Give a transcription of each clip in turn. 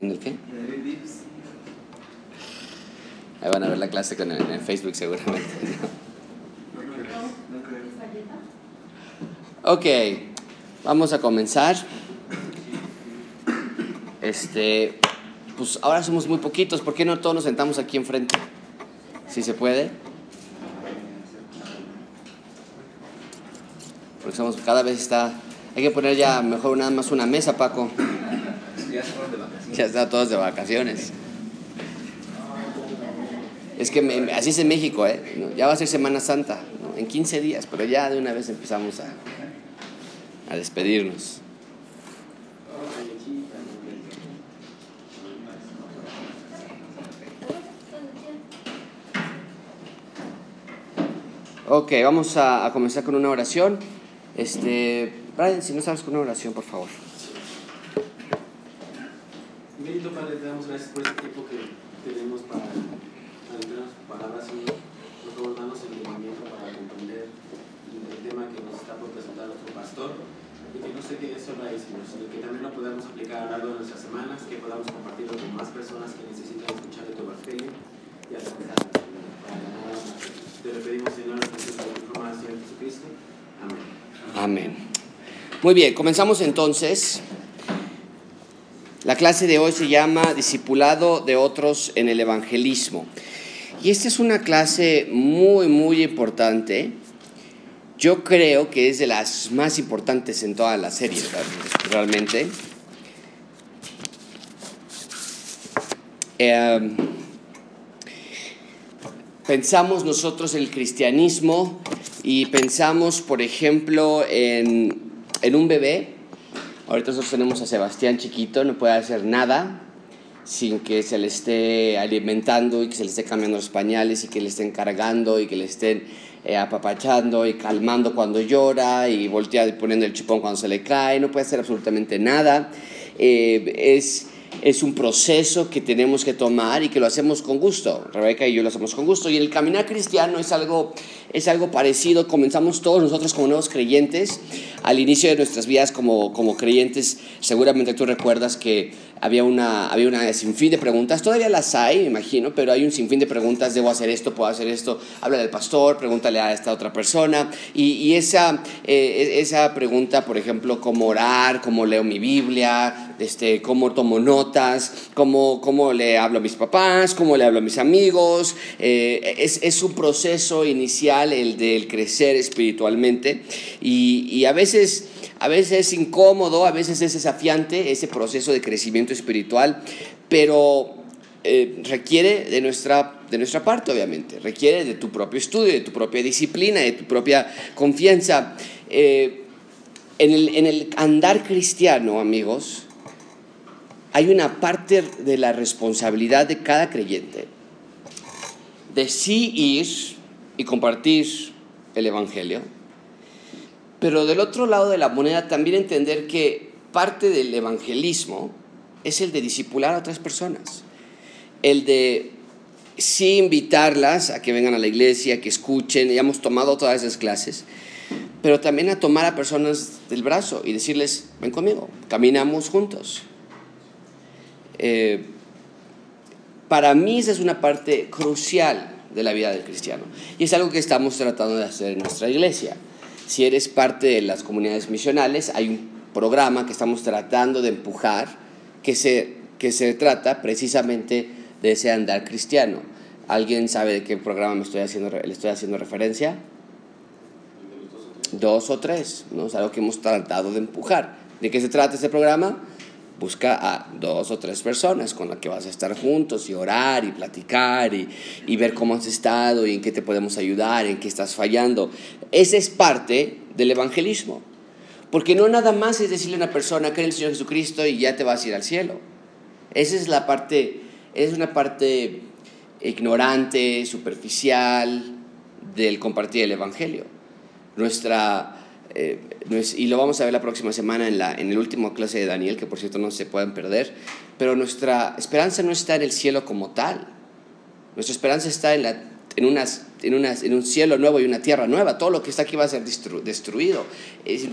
¿En el qué? Ahí van a ver la clase con el, en Facebook seguramente. Ok, vamos a comenzar. Este, pues ahora somos muy poquitos, ¿por qué no todos nos sentamos aquí enfrente? Si se puede. Porque somos, cada vez está, hay que poner ya mejor nada más una mesa, Paco. Ya están todos de vacaciones. Es que me- así es en México, ¿eh? Ya va a ser Semana Santa, en 15 días, pero ya de una vez empezamos a, a despedirnos. Ok, vamos a, a comenzar con una oración. Este, Brian, si no sabes con una oración, por favor. Bendito Padre, te damos gracias por este tiempo que tenemos para adentrar tus palabras, Señor. Por favor, danos entendimiento para comprender el tema que nos está por presentar nuestro pastor. Y que no se quede solo ahí, Señor, sino que también lo podamos aplicar a lo largo de nuestras semanas, que podamos compartirlo con más personas que necesitan escuchar de tu evangelio y almas. Te lo pedimos, Señor, en el Señor Jesucristo. Amén. Amén. Muy bien, comenzamos entonces. La clase de hoy se llama Discipulado de otros en el Evangelismo. Y esta es una clase muy, muy importante. Yo creo que es de las más importantes en toda la serie, realmente. Eh, pensamos nosotros el cristianismo y pensamos, por ejemplo, en, en un bebé. Ahorita nosotros tenemos a Sebastián chiquito, no puede hacer nada sin que se le esté alimentando y que se le esté cambiando los pañales y que le estén cargando y que le estén eh, apapachando y calmando cuando llora y volteando y poniendo el chupón cuando se le cae, no puede hacer absolutamente nada. Eh, es, es un proceso que tenemos que tomar y que lo hacemos con gusto. Rebeca y yo lo hacemos con gusto. Y el caminar cristiano es algo, es algo parecido. Comenzamos todos nosotros como nuevos creyentes. Al inicio de nuestras vidas como, como creyentes, seguramente tú recuerdas que había una, había una sinfín de preguntas. Todavía las hay, me imagino, pero hay un sinfín de preguntas. ¿Debo hacer esto? ¿Puedo hacer esto? Habla del pastor, pregúntale a esta otra persona. Y, y esa, eh, esa pregunta, por ejemplo, cómo orar, cómo leo mi Biblia, este, cómo tomo notas, cómo, cómo le hablo a mis papás, cómo le hablo a mis amigos. Eh, es, es, un proceso inicial el del crecer espiritualmente y, y, a, veces, a veces es incómodo, a veces es desafiante ese proceso de crecimiento espiritual, pero eh, requiere de nuestra, de nuestra parte, obviamente, requiere de tu propio estudio, de tu propia disciplina, de tu propia confianza. Eh, en, el, en el andar cristiano, amigos, hay una parte de la responsabilidad de cada creyente de sí ir y compartir el Evangelio, pero del otro lado de la moneda también entender que parte del evangelismo es el de discipular a otras personas, el de sí invitarlas a que vengan a la iglesia, que escuchen, ya hemos tomado todas esas clases, pero también a tomar a personas del brazo y decirles, ven conmigo, caminamos juntos. Eh, para mí esa es una parte crucial de la vida del cristiano y es algo que estamos tratando de hacer en nuestra iglesia. Si eres parte de las comunidades misionales, hay un programa que estamos tratando de empujar que se, que se trata precisamente de ese andar cristiano. ¿Alguien sabe de qué programa me estoy haciendo, le estoy haciendo referencia? Dos o tres, ¿no? Es algo que hemos tratado de empujar. ¿De qué se trata este programa? Busca a dos o tres personas con las que vas a estar juntos y orar y platicar y, y, ver cómo has estado y en qué te podemos ayudar, en qué estás fallando. Esa es parte del evangelismo. Porque no nada más es decirle a una persona, cree en el Señor Jesucristo y ya te vas a ir al cielo. Esa es la parte, es una parte ignorante, superficial del compartir el evangelio. Nuestra eh, y lo vamos a ver la próxima semana en, la, en el último clase de Daniel, que por cierto no se pueden perder, pero nuestra esperanza no está en el cielo como tal, nuestra esperanza está en, la, en unas en, una, en, un cielo nuevo y una tierra nueva. Todo lo que está aquí va a ser destruido.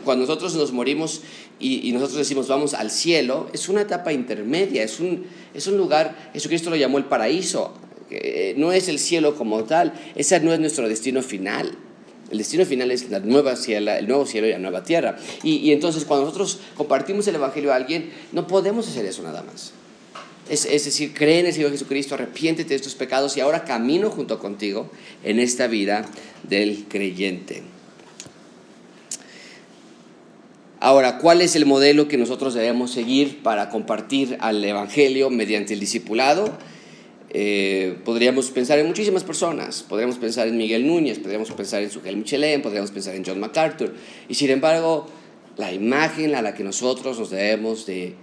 Cuando nosotros nos morimos y, y, nosotros decimos vamos al cielo, es una etapa intermedia, es un, es un lugar, Jesucristo lo llamó el paraíso. Eh, no es el cielo como tal, ese no es nuestro destino final. El destino final es la nueva cielo, el nuevo cielo y la nueva tierra. Y, entonces cuando nosotros compartimos el Evangelio a alguien, no podemos hacer eso nada más. Es, decir, cree en el Señor Jesucristo, arrepiéntete de tus pecados y ahora camino junto contigo en esta vida del creyente. Ahora, ¿cuál es el modelo que nosotros debemos seguir para compartir al Evangelio mediante el discipulado? Eh, podríamos pensar en muchísimas personas, podríamos pensar en Miguel Núñez, podríamos pensar en Sugel Michelén, podríamos pensar en John MacArthur, y sin embargo, la imagen a la que nosotros nos debemos de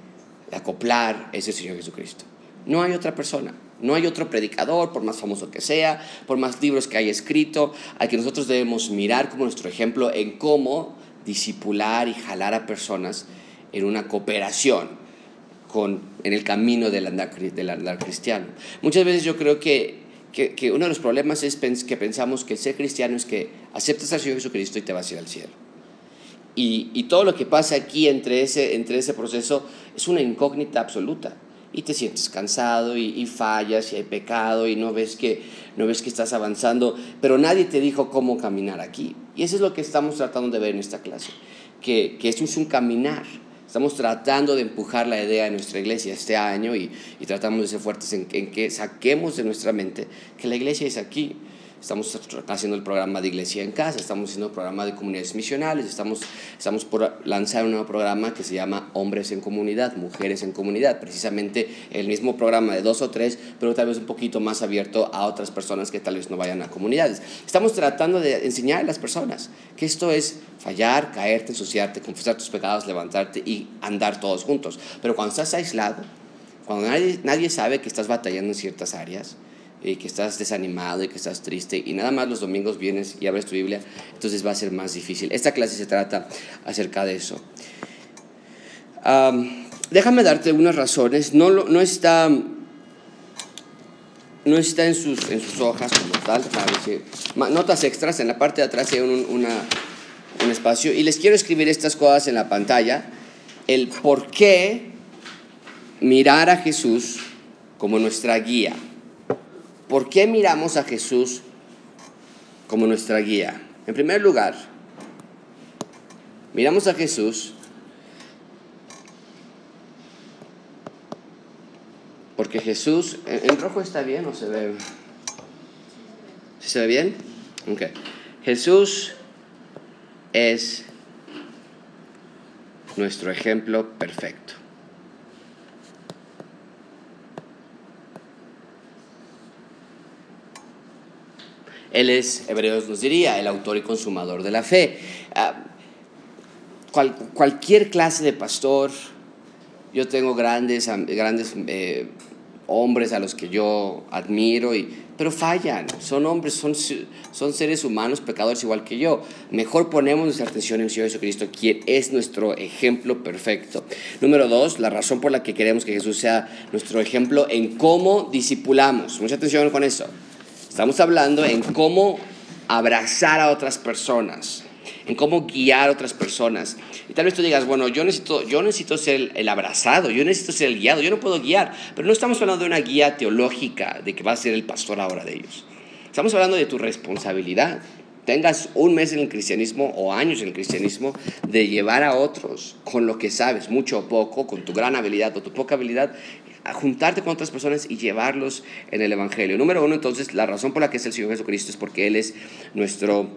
acoplar es el Señor Jesucristo. No hay otra persona, no hay otro predicador, por más famoso que sea, por más libros que haya escrito, al que nosotros debemos mirar como nuestro ejemplo en cómo disipular y jalar a personas en una cooperación en el camino del andar, del andar cristiano. Muchas veces yo creo que, que, uno de los problemas es que pensamos que ser cristiano es que aceptas al Señor Jesucristo y te vas a ir al cielo. Y, y, todo lo que pasa aquí entre ese, entre ese proceso es una incógnita absoluta. Y te sientes cansado y, y, fallas y hay pecado y no ves, que, no ves que estás avanzando, pero nadie te dijo cómo caminar aquí. Y eso es lo que estamos tratando de ver en esta clase, que, que eso es un caminar. Estamos tratando de empujar la idea de nuestra iglesia este año y, tratamos de ser fuertes en, en que saquemos de nuestra mente que la iglesia es aquí Estamos haciendo el programa de Iglesia en Casa, estamos haciendo el programa de comunidades misionales, estamos, estamos por lanzar un nuevo programa que se llama Hombres en Comunidad, Mujeres en Comunidad, precisamente el mismo programa de dos o tres, pero tal vez un poquito más abierto a otras personas que tal vez no vayan a comunidades. Estamos tratando de enseñar a las personas que esto es fallar, caerte, ensuciarte, confesar tus pecados, levantarte y andar todos juntos. Pero cuando estás aislado, cuando nadie, nadie sabe que estás batallando en ciertas áreas, y que estás desanimado y que estás triste y nada más los domingos vienes y abres tu Biblia, entonces va a ser más difícil. Esta clase se trata acerca de eso. déjame darte unas razones. No, no está, no está en, sus, en sus hojas como tal. Notas extras, en la parte de atrás hay un, un espacio y les quiero escribir estas cosas en la pantalla. El por qué mirar a Jesús como nuestra guía. ¿Por qué miramos a Jesús como nuestra guía? En primer lugar, miramos a Jesús porque Jesús, ¿en rojo está bien o se ve? ¿Se ve bien? Ok. Jesús es nuestro ejemplo perfecto. Él es, Hebreos nos diría, el autor y consumador de la fe. Ah, cualquier clase de pastor, yo tengo grandes, grandes eh, hombres a los que yo admiro, y, pero fallan, son hombres, son, son seres humanos, pecadores igual que yo. Mejor ponemos nuestra atención en el Señor Jesucristo, quien es nuestro ejemplo perfecto. Número dos, la razón por la que queremos que Jesús sea nuestro ejemplo en cómo discipulamos. Mucha atención con eso. Estamos hablando en cómo abrazar a otras personas, en cómo guiar a otras personas. Y tal vez tú digas, bueno, yo necesito, yo necesito ser el, abrazado, yo necesito ser el guiado, yo no puedo guiar. Pero no estamos hablando de una guía teológica, de que vas a ser el pastor ahora de ellos. Estamos hablando de tu responsabilidad. Tengas un mes en el cristianismo o años en el cristianismo, de llevar a otros con lo que sabes, mucho o poco, con tu gran habilidad o tu poca habilidad, a juntarte con otras personas y llevarlos en el Evangelio. Número uno, entonces, la razón por la que es el Señor Jesucristo es porque Él es nuestro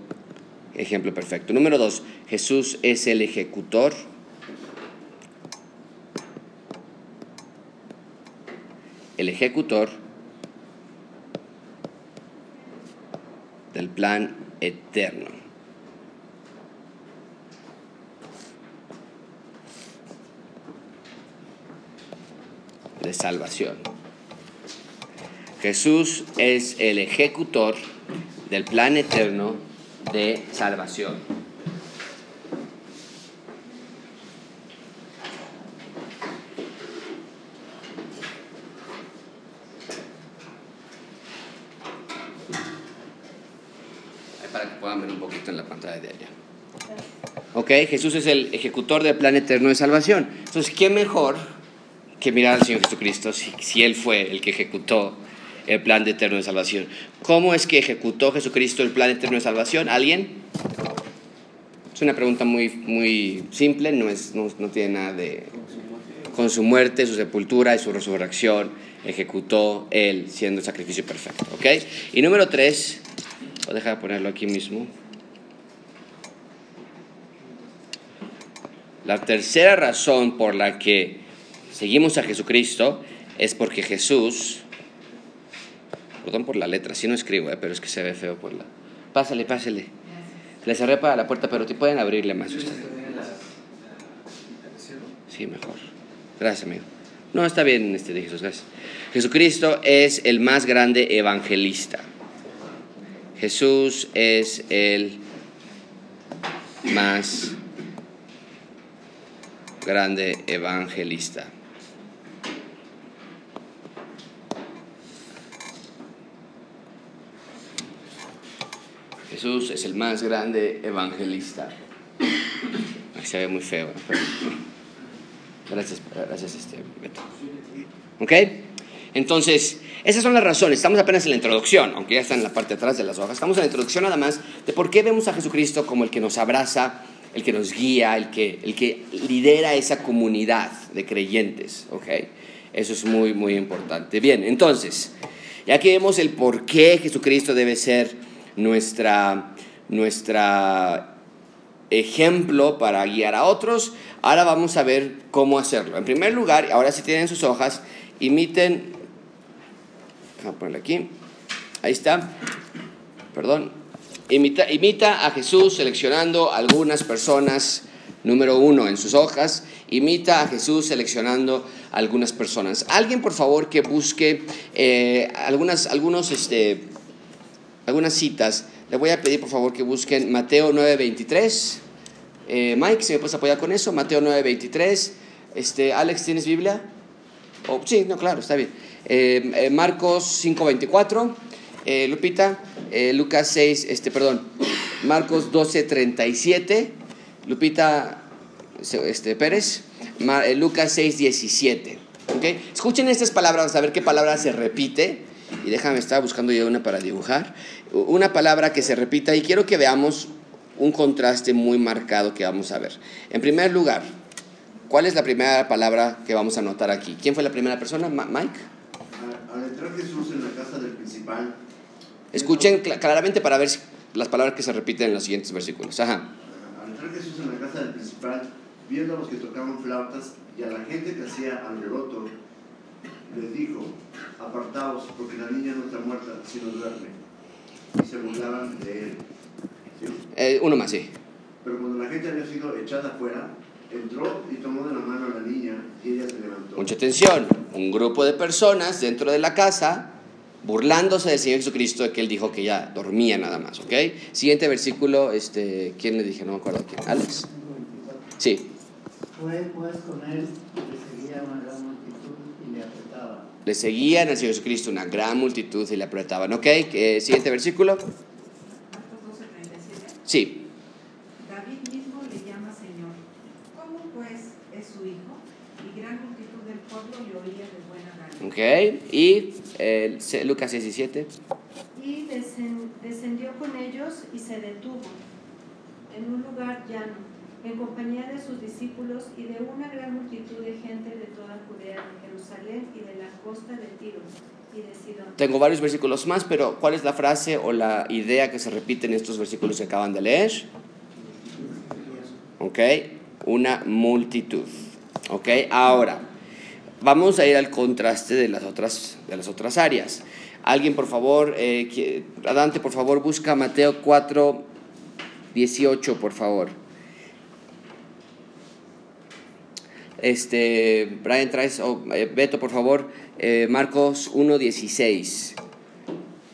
ejemplo perfecto. Número dos, Jesús es el ejecutor. El ejecutor del plan eterno. De salvación. Jesús es el ejecutor del plan eterno de salvación. puedan ver un poquito en la pantalla de allá. Ok, Jesús es el ejecutor del plan eterno de salvación. Entonces, ¿qué mejor que mirar al Señor Jesucristo si, Él fue el que ejecutó el plan de eterno de salvación? ¿Cómo es que ejecutó Jesucristo el plan eterno de salvación? ¿Alguien? Es una pregunta muy, muy simple, no, es, no, no tiene nada de... Con su muerte, su sepultura y su resurrección, ejecutó Él siendo el sacrificio perfecto. ¿Ok? Y número tres, voy a dejar de ponerlo aquí mismo. La tercera razón por la que seguimos a Jesucristo es porque Jesús, perdón por la letra, si no escribo, eh, pero es que se ve feo por la... Pásale, pásale. Le cerré para la puerta, pero te pueden abrirle más ustedes. Sí, mejor. Gracias, amigo. No, está bien, este, de Jesús, gracias. Jesucristo es el más grande evangelista. Jesús es el más grande evangelista. Jesús es el más grande evangelista. Se ve muy feo. Gracias, gracias, este, Beto. ¿Ok? Entonces, esas son las razones. Estamos apenas en la introducción, aunque ya está en la parte de atrás de las hojas. Estamos en la introducción nada más de por qué vemos a Jesucristo como el que nos abraza, el que nos guía, el que, el que lidera esa comunidad de creyentes. ¿Ok? Eso es muy, muy importante. Bien, entonces, ya que vemos el por qué Jesucristo debe ser nuestra, nuestra ejemplo para guiar a otros. Ahora vamos a ver cómo hacerlo. En primer lugar, ahora si tienen sus hojas, imiten. A ponerle aquí. Ahí está. Perdón. Imita, imita a Jesús seleccionando algunas personas. Número uno en sus hojas. Imita a Jesús seleccionando algunas personas. Alguien, por favor, que busque eh, algunas, algunos, este, algunas citas. Le voy a pedir, por favor, que busquen Mateo 9:23. Eh, Mike, si me puedes apoyar con eso, Mateo 9:23. Este, Alex, ¿tienes Biblia? Oh, sí, no, claro, está bien. Eh, eh, Marcos 5:24. Eh, Lupita, eh, Lucas 6, este, perdón, Marcos 12:37. Lupita este, Pérez, eh, Lucas 6:17. ¿ok? Escuchen estas palabras, a ver qué palabra se repite. Y déjame, estaba buscando yo una para dibujar. Una palabra que se repita y quiero que veamos un contraste muy marcado que vamos a ver. En primer lugar, ¿cuál es la primera palabra que vamos a notar aquí? ¿Quién fue la primera persona? Ma- Mike. Al, entrar Jesús en la casa del principal, Escuchen cl- claramente para ver si- las palabras que se repiten en los siguientes versículos. Ajá. al entrar Jesús en la casa del principal, viendo a los que tocaban flautas y a la gente que hacía alboroto, les dijo, apartaos, porque la niña no está muerta, sino duerme. Y se burlaban de él. ¿Sí? Eh, uno más, sí. Pero cuando la gente había sido echada afuera, entró y tomó de la mano a la niña y ella se levantó. Mucha atención. Un grupo de personas dentro de la casa burlándose del Señor Jesucristo de que él dijo que ya dormía nada más, ¿ok? Siguiente versículo, este, ¿quién le dije? No me acuerdo quién. ¿Alex? Sí. Fue pues con él, le seguía una gran multitud y le apretaba. Le seguían al Señor Jesucristo una gran multitud y le apretaban, ¿ok? Eh, siguiente versículo. Marcos 12:37. Sí. David mismo le llama Señor. ¿Cómo pues es su hijo? Y gran multitud del pueblo le oía de buena gana. ¿Ok? Y eh, Lucas 17. Y descen- descendió con ellos y se detuvo en un lugar llano, en compañía de sus discípulos y de una gran multitud de gente de toda Judea, de Jerusalén y de la costa de Tiro y de Sidón. Tengo varios versículos más, pero ¿cuál es la frase o la idea que se repite en estos versículos que acaban de leer? ¿Ok? Una multitud. ¿Ok? Ahora, vamos a ir al contraste de las otras, áreas. Alguien, por favor, eh, Dante, por favor, busca Mateo 4, 18, por favor. Este, Brian, traes, o eh, Beto, por favor, eh, Marcos 1, 16.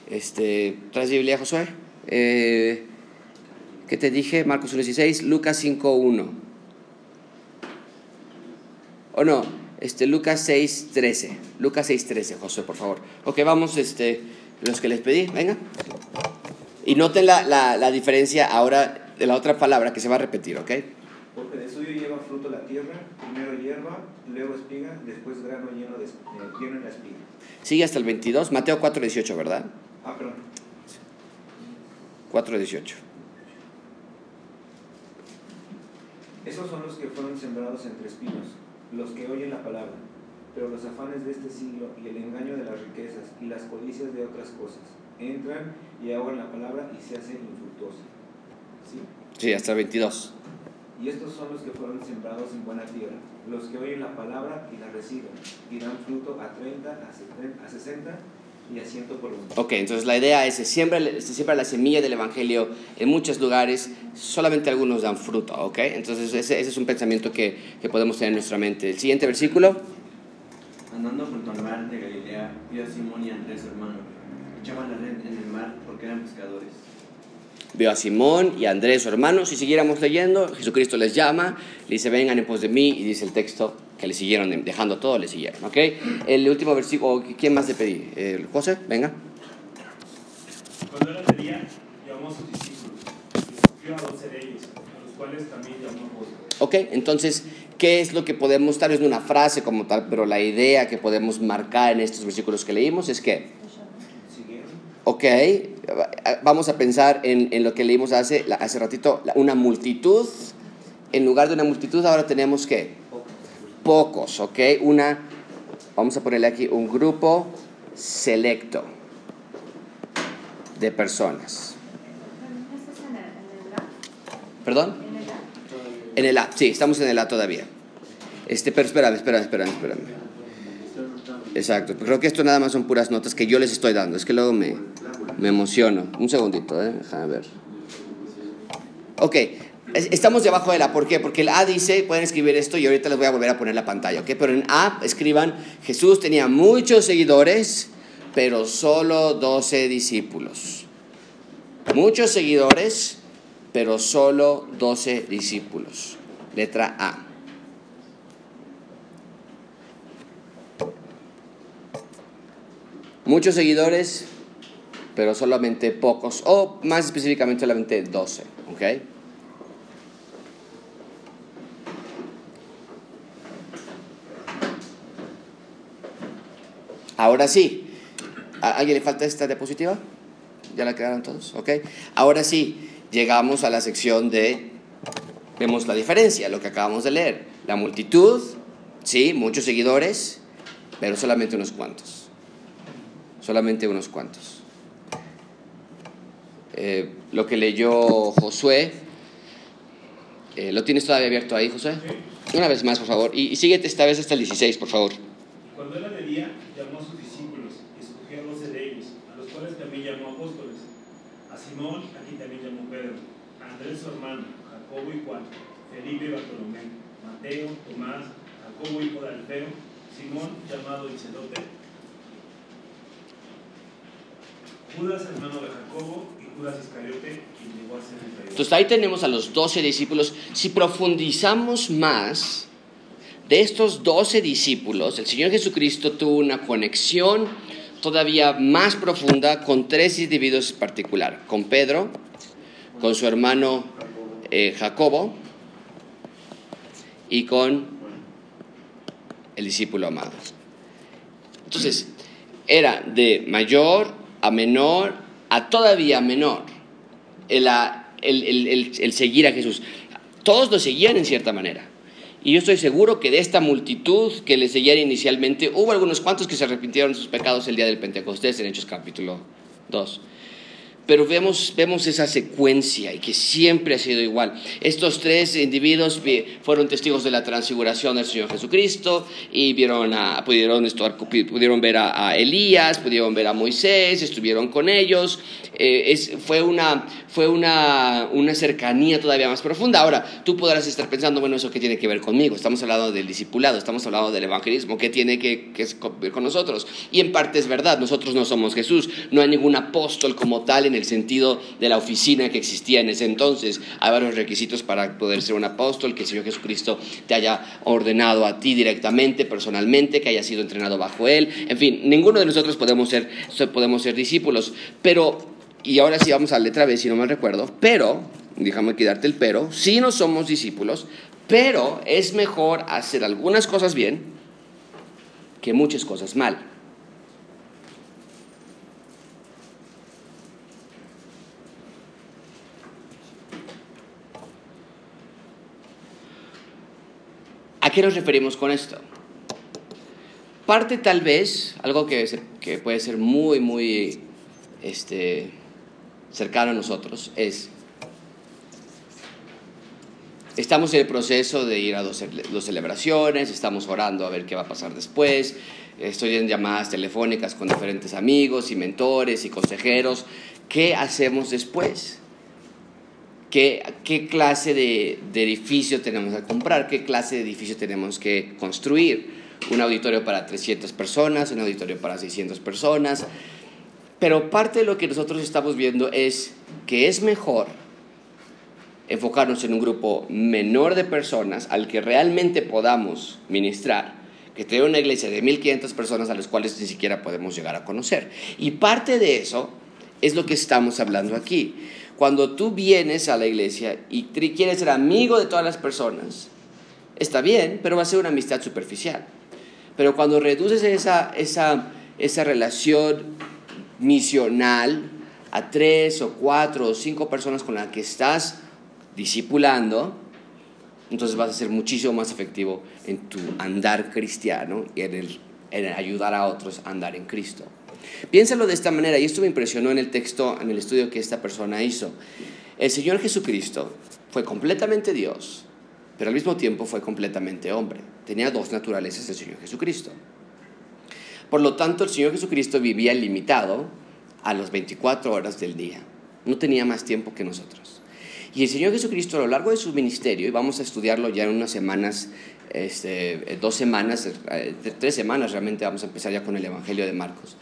Este, ¿traes Biblia, Josué? Eh, ¿Qué te dije? Marcos 1, 16, Lucas 5, 1. O no, este, Lucas 6, 13. Lucas 6, 13, Josué, por favor. Ok, vamos, este, los que les pedí, venga. Y noten la, la, la diferencia ahora de la otra palabra que se va a repetir, ¿ok? Porque de suyo lleva fruto la tierra, primero hierba, luego espiga, después grano lleno, de, eh, lleno en la espiga. Sigue hasta el 22, Mateo 4, 18, ¿verdad? Ah, perdón. 4, 18. Esos son los que fueron sembrados entre espinos, los que oyen la palabra, pero los afanes de este siglo y el engaño de las riquezas y las codicias de otras cosas entran y ahogan la palabra y se hacen infructuosa. ¿Sí? Sí, hasta el 22. Y estos son los que fueron sembrados en buena tierra, los que oyen la palabra y la reciben, y dan fruto a 30, a 70, a 60 y a 100 por uno. Ok, entonces la idea es, se siembra, se siembra la semilla del Evangelio en muchos lugares, solamente algunos dan fruto, ¿ok? Entonces ese, ese es un pensamiento que, que podemos tener en nuestra mente. El siguiente versículo. Andando junto al mar de Galilea, vio a Simón y a Andrés, hermano. Echaban la red en el mar porque eran pescadores. Veo a Simón y a Andrés, su hermano. Si siguiéramos leyendo, Jesucristo les llama, le dice, vengan en pos de mí, y dice el texto que le siguieron, dejando todo, le siguieron. ¿Ok? El último versículo, ¿quién más le pedí? Eh, José, venga. Cuando era de día, llamó a sus discípulos y escogió a doce de ellos, a los cuales también llamó. Ok, entonces, ¿qué es lo que podemos, tal vez no una frase como tal, pero la idea que podemos marcar en estos versículos que leímos es que, ok, vamos a pensar en, en lo que leímos hace, hace ratito, una multitud. En lugar de una multitud, ahora tenemos que pocos, ¿ok? Una, vamos a ponerle aquí un grupo selecto de personas. ¿Perdón? En el A, sí, estamos en el A todavía. Este, pero espérame, espérame, espérame, espérame. Exacto, creo que esto nada más son puras notas que yo les estoy dando, es que luego me, me emociono. Un segundito, ¿eh? Déjame ver. Ok, es- estamos debajo de la, ¿por qué? Porque el A dice, pueden escribir esto y ahorita les voy a volver a poner la pantalla, ¿ok? Pero en A escriban, Jesús tenía muchos seguidores, pero solo 12 discípulos. Muchos seguidores, pero solo 12 discípulos. Letra A. Muchos seguidores, pero solamente pocos, o más específicamente solamente 12, ¿ok? Ahora sí, ¿a alguien le falta esta diapositiva? ¿Ya la quedaron todos? ¿Ok? Ahora sí, llegamos a la sección de, vemos la diferencia, lo que acabamos de leer. La multitud, sí, muchos seguidores, pero solamente unos cuantos. Solamente unos cuantos. Eh, lo que leyó Josué, eh, ¿lo tienes todavía abierto ahí, Josué? Una vez más, por favor. Y, y síguete esta vez hasta el 16, por favor. Cuando era de día, llamó a sus discípulos y escogió a doce de ellos, a los cuales también llamó apóstoles. A Simón, a quien también llamó Pedro, a Andrés su hermano, Jacobo y Juan, Felipe y Bartolomé, Mateo, Tomás, Jacobo hijo de Alfeo, Simón llamado el celote, Judas hermano de Jacobo y Entonces ahí tenemos a los 12 discípulos. Si profundizamos más de estos 12 discípulos, el Señor Jesucristo tuvo una conexión todavía más profunda con tres individuos en particular, con Pedro, con su hermano eh, Jacobo y con el discípulo amado. Entonces, era de mayor a menor a todavía menor el, el- el seguir a Jesús. Todos lo seguían en cierta manera. Y yo estoy seguro que de esta multitud que le seguían inicialmente, hubo algunos cuantos que se arrepintieron de sus pecados el día del Pentecostés en Hechos capítulo 2. Pero vemos, vemos esa secuencia y que siempre ha sido igual. Estos tres individuos vi- fueron testigos de la transfiguración del Señor Jesucristo y vieron a, pudieron, estar- pudieron ver a, Elías, pudieron ver a Moisés, estuvieron con ellos. Eh, fue una, fue una, una cercanía todavía más profunda. Ahora, tú podrás estar pensando, bueno, ¿eso qué tiene que ver conmigo? Estamos hablando del discipulado, estamos hablando del evangelismo, ¿qué tiene que, que ver con nosotros? Y en parte es verdad, nosotros no somos Jesús, no hay ningún apóstol como tal en el sentido de la oficina que existía en ese entonces. Hay varios requisitos para poder ser un apóstol, que el Señor Jesucristo te haya ordenado a ti directamente, personalmente, que haya sido entrenado bajo Él. En fin, ninguno de nosotros podemos ser, podemos ser discípulos, pero y ahora sí vamos a la letra B, si no mal recuerdo, pero, déjame quitarte el pero, sí no somos discípulos, pero es mejor hacer algunas cosas bien que muchas cosas mal. ¿A qué nos referimos con esto? Parte tal vez, algo que, que puede ser muy, muy este, cercano a nosotros, es, estamos en el proceso de ir a dos, dos celebraciones, estamos orando a ver qué va a pasar después, estoy en llamadas telefónicas con diferentes amigos y mentores y consejeros, ¿qué hacemos después? ¿Qué, qué clase de, de edificio tenemos que comprar? ¿Qué clase de edificio tenemos que construir? Un auditorio para 300 personas, un auditorio para 600 personas. Pero parte de lo que nosotros estamos viendo es que es mejor enfocarnos en un grupo menor de personas al que realmente podamos ministrar, que tener una iglesia de 1500 personas a las cuales ni siquiera podemos llegar a conocer. Y parte de eso es lo que estamos hablando aquí. Cuando tú vienes a la iglesia y quieres ser amigo de todas las personas, está bien, pero va a ser una amistad superficial. Pero cuando reduces esa, esa, esa relación misional a tres o cuatro o cinco personas con las que estás discipulando, entonces vas a ser muchísimo más efectivo en tu andar cristiano y en, el, en ayudar a otros a andar en Cristo. Piénsalo de esta manera, y esto me impresionó en el texto, en el estudio que esta persona hizo. El Señor Jesucristo fue completamente Dios, pero al mismo tiempo fue completamente hombre. Tenía dos naturalezas el Señor Jesucristo. Por lo tanto, el Señor Jesucristo vivía limitado a las 24 horas del día. No tenía más tiempo que nosotros. Y el Señor Jesucristo a lo largo de su ministerio, y vamos a estudiarlo ya en unas semanas, este, dos semanas, eh, tres semanas realmente vamos a empezar ya con el Evangelio de Marcos.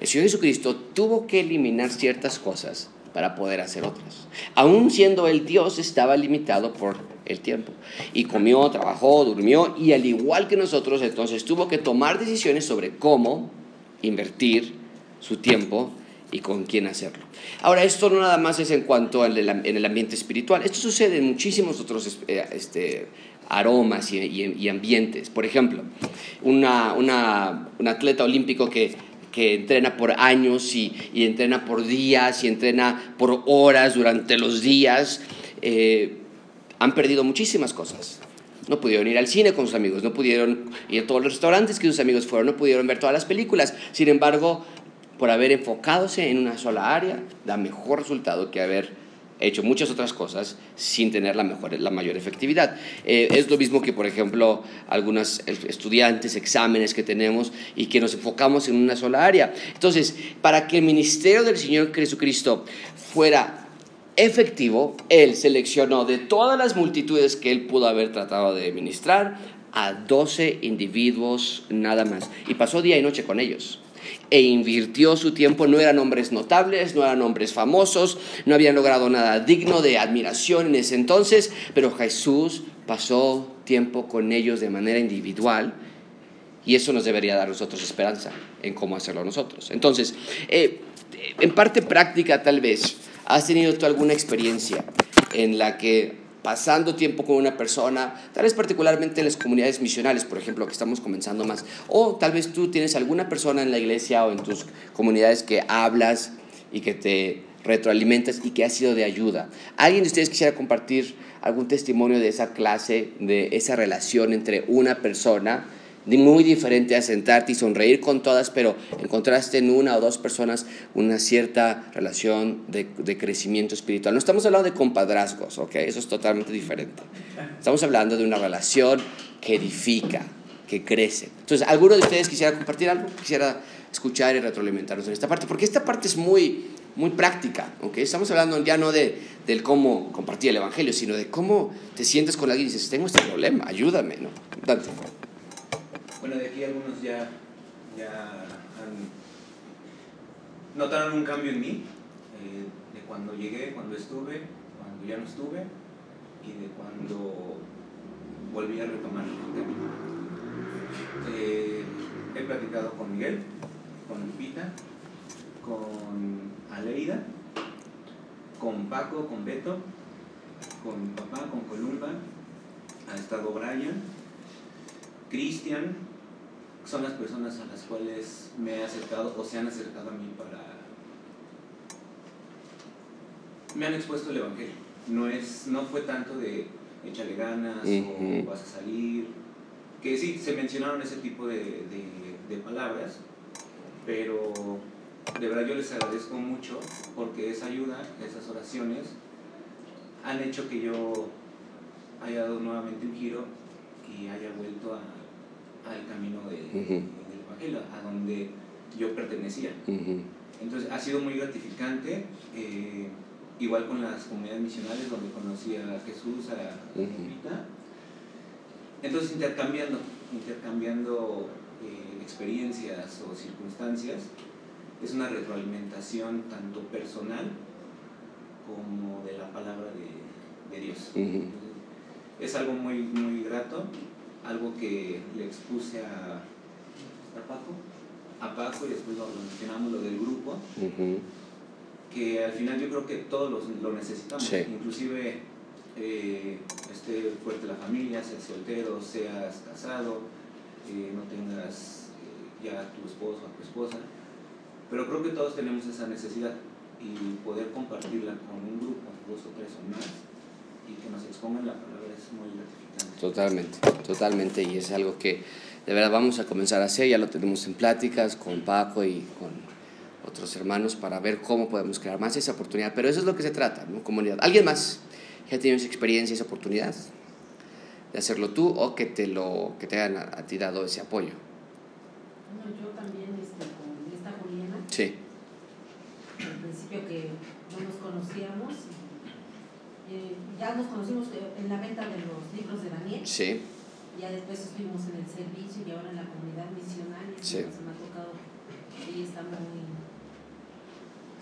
El Señor Jesucristo tuvo que eliminar ciertas cosas para poder hacer otras. Aún siendo el Dios, estaba limitado por el tiempo. Y comió, trabajó, durmió, y al igual que nosotros, entonces tuvo que tomar decisiones sobre cómo invertir su tiempo y con quién hacerlo. Ahora, esto no nada más es en cuanto al en el ambiente espiritual, esto sucede en muchísimos otros eh, este, aromas y, y- ambientes. Por ejemplo, una, una- un atleta olímpico que, que entrena por años y, y entrena por días y entrena por horas durante los días, eh, han perdido muchísimas cosas. No pudieron ir al cine con sus amigos, no pudieron ir a todos los restaurantes que sus amigos fueron, no pudieron ver todas las películas. Sin embargo, por haber enfocadose en una sola área, da mejor resultado que haber hecho muchas otras cosas sin tener la, mejor, la mayor efectividad. Eh, es lo mismo que, por ejemplo, algunos estudiantes, exámenes que tenemos y que nos enfocamos en una sola área. Entonces, para que el ministerio del Señor Jesucristo fuera efectivo, Él seleccionó de todas las multitudes que Él pudo haber tratado de ministrar a 12 individuos nada más. Y pasó día y noche con ellos e invirtió su tiempo. No eran hombres notables, no eran hombres famosos, no habían logrado nada digno de admiración en ese entonces, pero Jesús pasó tiempo con ellos de manera individual y eso nos debería dar nosotros esperanza en cómo hacerlo nosotros. Entonces, eh, en parte práctica tal vez, ¿has tenido tú alguna experiencia en la que pasando tiempo con una persona, tal vez particularmente en las comunidades misionales, por ejemplo, que estamos comenzando más, o tal vez tú tienes alguna persona en la iglesia o en tus comunidades que hablas y que te retroalimentas y que ha sido de ayuda. ¿Alguien de ustedes quisiera compartir algún testimonio de esa clase, de esa relación entre una persona muy diferente a sentarte y sonreír con todas, pero encontraste en una o dos personas una cierta relación de, de, crecimiento espiritual. No estamos hablando de compadrazgos, ¿ok? Eso es totalmente diferente. Estamos hablando de una relación que edifica, que crece. Entonces, ¿alguno de ustedes quisiera compartir algo? Quisiera escuchar y retroalimentarnos en esta parte, porque esta parte es muy, muy práctica, ¿ok? Estamos hablando ya no de, del cómo compartir el Evangelio, sino de cómo te sientes con alguien y dices, tengo este problema, ayúdame, ¿no? Dante. Bueno, de aquí algunos ya, ya han, notaron un cambio en mí, eh, de cuando llegué, cuando estuve, cuando ya no estuve y de cuando volví a retomar el camino. Eh, he platicado con Miguel, con Lupita, con Aleida con Paco, con Beto, con mi papá, con Columba, ha estado Brian, Cristian, son las personas a las cuales me he acercado o se han acercado a mí para... Me han expuesto el Evangelio. No, es, no fue tanto de échale ganas o vas a salir, que sí, se mencionaron ese tipo de, de- de palabras, pero de verdad yo les agradezco mucho porque esa ayuda, esas oraciones, han hecho que yo haya dado nuevamente un giro y haya vuelto a- al camino de- Ujú. del Evangelio, a donde yo pertenecía. Entonces ha sido muy gratificante, eh, igual con las comunidades misionales donde conocí a Jesús, a. Lupita. Entonces intercambiando, intercambiando eh, experiencias o circunstancias, es una retroalimentación tanto personal como de la palabra de, de Dios. Es algo muy, muy grato, algo que le expuse a, a Paco, a Paco y después lo mencionamos lo del grupo, que al final yo creo que todos los- lo necesitamos, Sí. inclusive eh, esté fuerte la familia, seas soltero, seas casado, eh, no tengas eh, ya a tu esposo o a tu esposa, pero creo que todos tenemos esa necesidad y poder compartirla con un grupo, dos o tres o más, y que nos expongan la palabra es muy gratificante. Totalmente, totalmente. Y es algo que de verdad vamos a comenzar a hacer. Ya lo tenemos en pláticas con Paco y con otros hermanos para ver cómo podemos crear más esa oportunidad. Pero eso es lo que se trata, ¿no? Comunidad. ¿Alguien más ha tenido esa experiencia, esa oportunidad de hacerlo tú o que te, lo, que te hayan a, a ti dado ese apoyo? Bueno, yo también este, con esta Juliana, Sí. al principio que no nos conocíamos, eh, ya nos conocimos eh, en la venta de los libros de Daniel, Sí. ya después estuvimos en el servicio y ahora en la comunidad misional, y Sí. se me ha tocado, ella está muy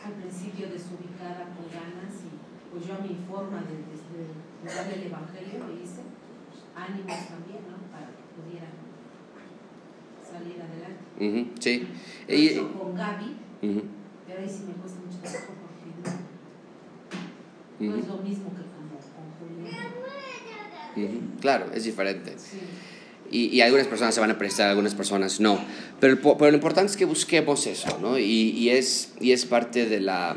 al principio desubicada con ganas y pues yo a mi forma de, de- de darle el evangelio le hice ánimos también, ¿no? Para que pudiera salir adelante. Ujú, Sí. Lo Y- con Gaby, ujú, pero ahí sí me cuesta mucho trabajo no, es lo mismo que con Julián. Claro, es diferente. Sí. Y, y algunas personas se van a prestar, algunas personas no. Pero, pero lo importante es que busquemos eso, ¿no? Y, y es, y es parte de la,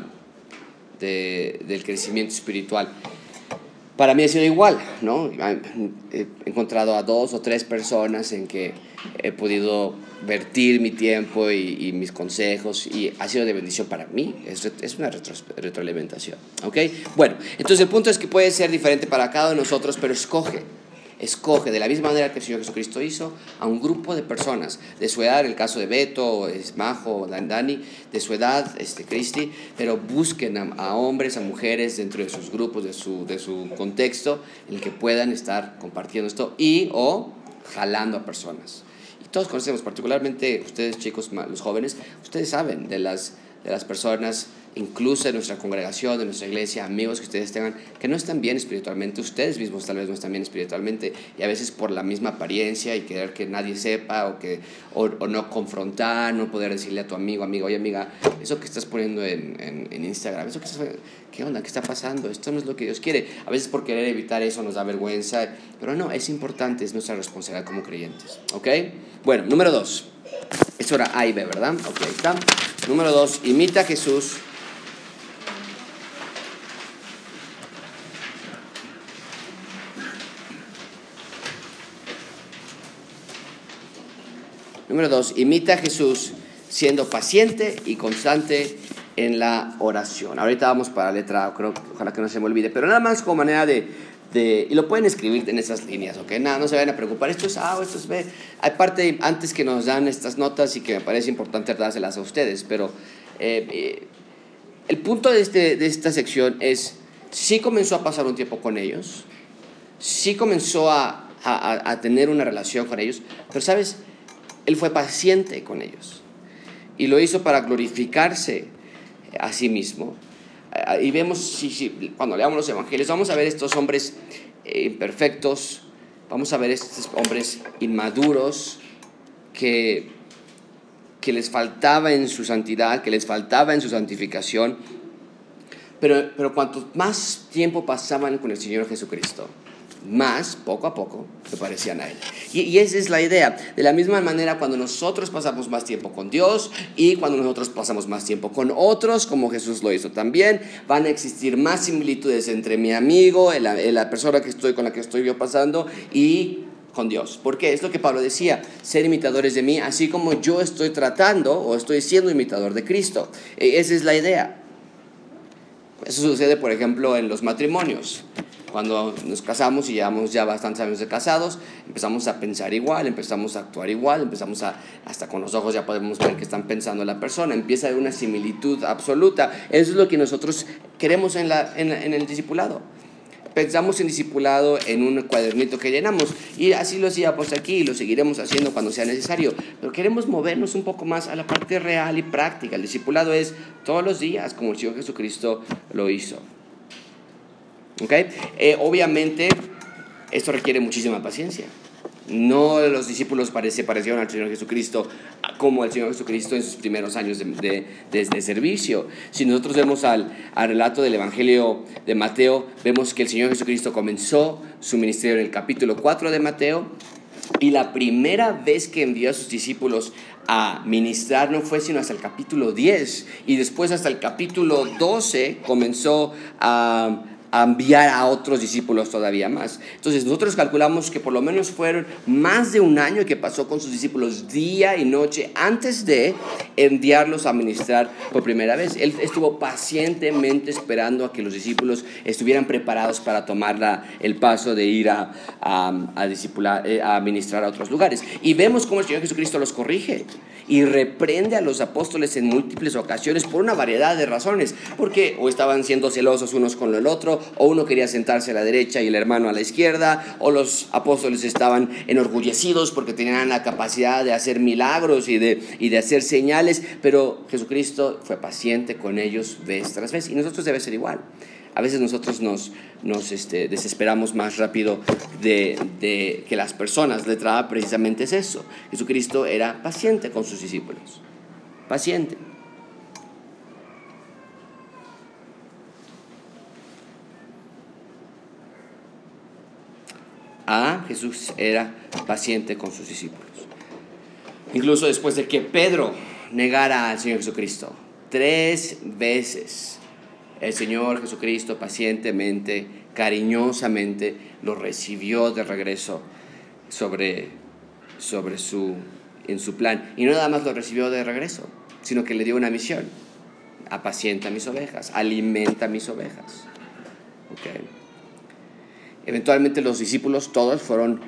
de- del crecimiento espiritual. Para mí ha sido igual, ¿no? He encontrado a dos o tres personas en que he podido vertir mi tiempo y, mis consejos y ha sido de bendición para mí. Es, una retroalimentación, ¿ok? Bueno, entonces el punto es que puede ser diferente para cada uno de nosotros, pero escoge escoge de la misma manera que el Señor Jesucristo hizo a un grupo de personas de su edad, el caso de Beto, es Majo, Dan- Dani, de su edad, este, Cristi, pero busquen a, hombres, a mujeres dentro de sus grupos, de su, de su contexto, en el que puedan estar compartiendo esto y o jalando a personas. Y todos conocemos, particularmente ustedes chicos, los jóvenes, ustedes saben de las, de las personas incluso en nuestra congregación, en nuestra iglesia, amigos que ustedes tengan, que no están bien espiritualmente, ustedes mismos tal vez no están bien espiritualmente, y a veces por la misma apariencia y querer que nadie sepa, o, que, o, o no confrontar, no poder decirle a tu amigo, amiga, oye amiga, eso que estás poniendo en, en, en Instagram, eso que estás, ¿qué onda? ¿Qué está pasando? Esto no es lo que Dios quiere. A veces por querer evitar eso nos da vergüenza, pero no, es importante, es nuestra responsabilidad como creyentes, ¿ok? Bueno, número dos. Eso era A y B, ¿verdad? Ok, ahí está. Número dos, imita a Jesús. Número dos, imita a Jesús siendo paciente y constante en la oración. Ahorita vamos para la letra creo, ojalá que no se me olvide, pero nada más como manera de, de- y lo pueden escribir en esas líneas, ¿ok? Nada, no se vayan a preocupar, esto es A o esto es B. Hay parte antes que nos dan estas notas y que me parece importante dárselas a ustedes, pero eh, eh, el punto de, este, de esta sección es, sí comenzó a pasar un tiempo con ellos, sí comenzó a, a- a tener una relación con ellos, pero sabes, él fue paciente con ellos y lo hizo para glorificarse a sí mismo. Eh, Y vemos, cuando leamos los evangelios, vamos a ver estos hombres eh, imperfectos, vamos a ver estos hombres inmaduros que, que les faltaba en su santidad, que les faltaba en su santificación, Pero, pero cuanto más tiempo pasaban con el Señor Jesucristo, más, poco a poco, se parecían a Él. Y, esa es la idea. De la misma manera, cuando nosotros pasamos más tiempo con Dios y cuando nosotros pasamos más tiempo con otros, como Jesús lo hizo también, van a existir más similitudes entre mi amigo, la, la persona que estoy con la que estoy yo pasando y con Dios. Porque es lo que Pablo decía, ser imitadores de mí, así como yo estoy tratando o estoy siendo imitador de Cristo. E, esa es la idea. Eso sucede, por ejemplo, en los matrimonios. Cuando nos casamos y llevamos ya bastantes años de casados, empezamos a pensar igual, empezamos a actuar igual, empezamos a, hasta con los ojos ya podemos ver que están pensando la persona, empieza a haber una similitud absoluta. Eso es lo que nosotros queremos en, la, en, en el discipulado pensamos en discipulado en un cuadernito que llenamos y así lo hacíamos aquí y lo seguiremos haciendo cuando sea necesario. Pero queremos movernos un poco más a la parte real y práctica. El discipulado es todos los días como el Señor Jesucristo lo hizo. ¿Ok? Eh, obviamente esto requiere muchísima paciencia. No los discípulos se parecieron al Señor Jesucristo como el Señor Jesucristo en sus primeros años de, de, de, de servicio. Si nosotros vemos al, al, relato del Evangelio de Mateo, vemos que el Señor Jesucristo comenzó su ministerio en el capítulo 4 de Mateo y la primera vez que envió a sus discípulos a ministrar no fue sino hasta el capítulo 10 y después hasta el capítulo 12 comenzó a a enviar a otros discípulos todavía más. Entonces nosotros calculamos que por lo menos fueron más de un año que pasó con sus discípulos día y noche antes de enviarlos a ministrar por primera vez. Él estuvo pacientemente esperando a que los discípulos estuvieran preparados para tomar la, el paso de ir a, a, a, discipular, a ministrar a otros lugares. Y vemos cómo el Señor Jesucristo los corrige y reprende a los apóstoles en múltiples ocasiones por una variedad de razones, porque o estaban siendo celosos unos con el otro, o uno quería sentarse a la derecha y el hermano a la izquierda, o los apóstoles estaban enorgullecidos porque tenían la capacidad de hacer milagros y de, y de hacer señales, pero Jesucristo fue paciente con ellos vez tras vez, y nosotros debe ser igual. A veces nosotros nos, nos este, desesperamos más rápido de, de, que las personas. Letrada precisamente es eso. Jesucristo era paciente con sus discípulos. Paciente. Ah, Jesús era paciente con sus discípulos. Incluso después de que Pedro negara al Señor Jesucristo tres veces, el Señor Jesucristo pacientemente, cariñosamente lo recibió de regreso sobre, sobre su, en su plan. Y no nada más lo recibió de regreso, sino que le dio una misión. Apacienta mis ovejas, alimenta mis ovejas. Okay. Eventualmente los discípulos, todos fueron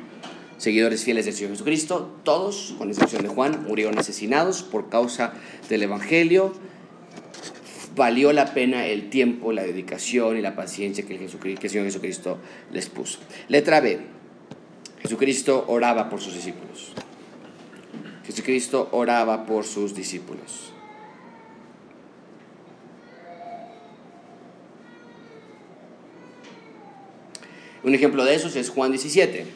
seguidores fieles del Señor Jesucristo, todos, con excepción de Juan, murieron asesinados por causa del Evangelio. Valió la pena el tiempo, la dedicación y la paciencia que el, que Señor Jesucristo les puso. Letra B. Jesucristo oraba por sus discípulos. Jesucristo oraba por sus discípulos. Un ejemplo de esos es Juan 17.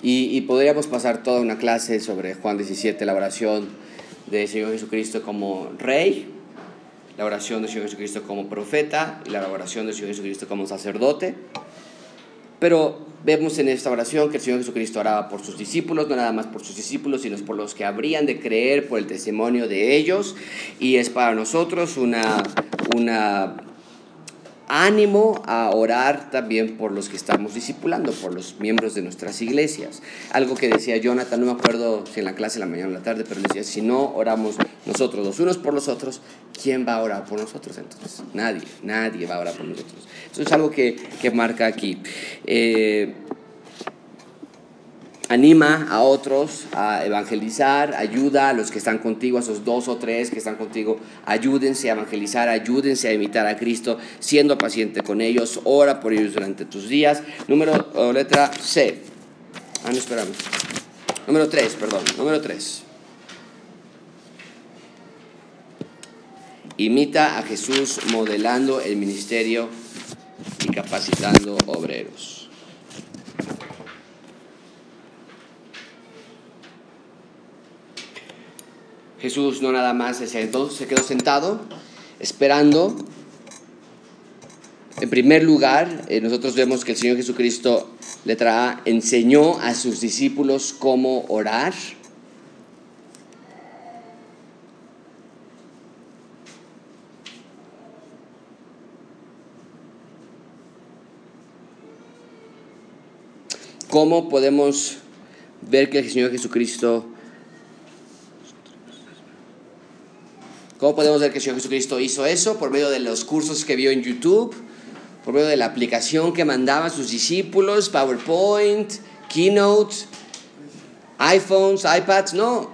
Y, podríamos pasar toda una clase sobre Juan 17, la oración del Señor Jesucristo como rey, la oración del Señor Jesucristo como profeta y la oración del Señor Jesucristo como sacerdote. Pero vemos en esta oración que el Señor Jesucristo oraba por sus discípulos, no nada más por sus discípulos, sino por los que habrían de creer por el testimonio de ellos. Y es para nosotros una, una ánimo a orar también por los que estamos discipulando, por los miembros de nuestras iglesias. Algo que decía Jonathan, no me acuerdo si en la clase, en la mañana o en la tarde, pero decía, si no oramos nosotros los unos por los otros, ¿quién va a orar por nosotros entonces? Nadie, nadie va a orar por nosotros. Eso es algo que, que marca aquí. Eh, anima a otros a evangelizar, ayuda a los que están contigo, a esos dos o tres que están contigo, ayúdense a evangelizar, ayúdense a imitar a Cristo, siendo paciente con ellos, ora por ellos durante tus días. Número, letra C. Ah, no, esperamos. Número 3, perdón, número 3. Imita a Jesús modelando el ministerio y capacitando obreros. Jesús no nada más se sentó, se quedó sentado esperando. En primer lugar, eh, nosotros vemos que el Señor Jesucristo, letra A, enseñó a sus discípulos cómo orar. ¿Cómo podemos ver que el Señor Jesucristo... ¿Cómo podemos ver que el Señor Jesucristo hizo eso? Por medio de los cursos que vio en YouTube, por medio de la aplicación que mandaba a sus discípulos, PowerPoint, Keynote, iPhones, iPads, no.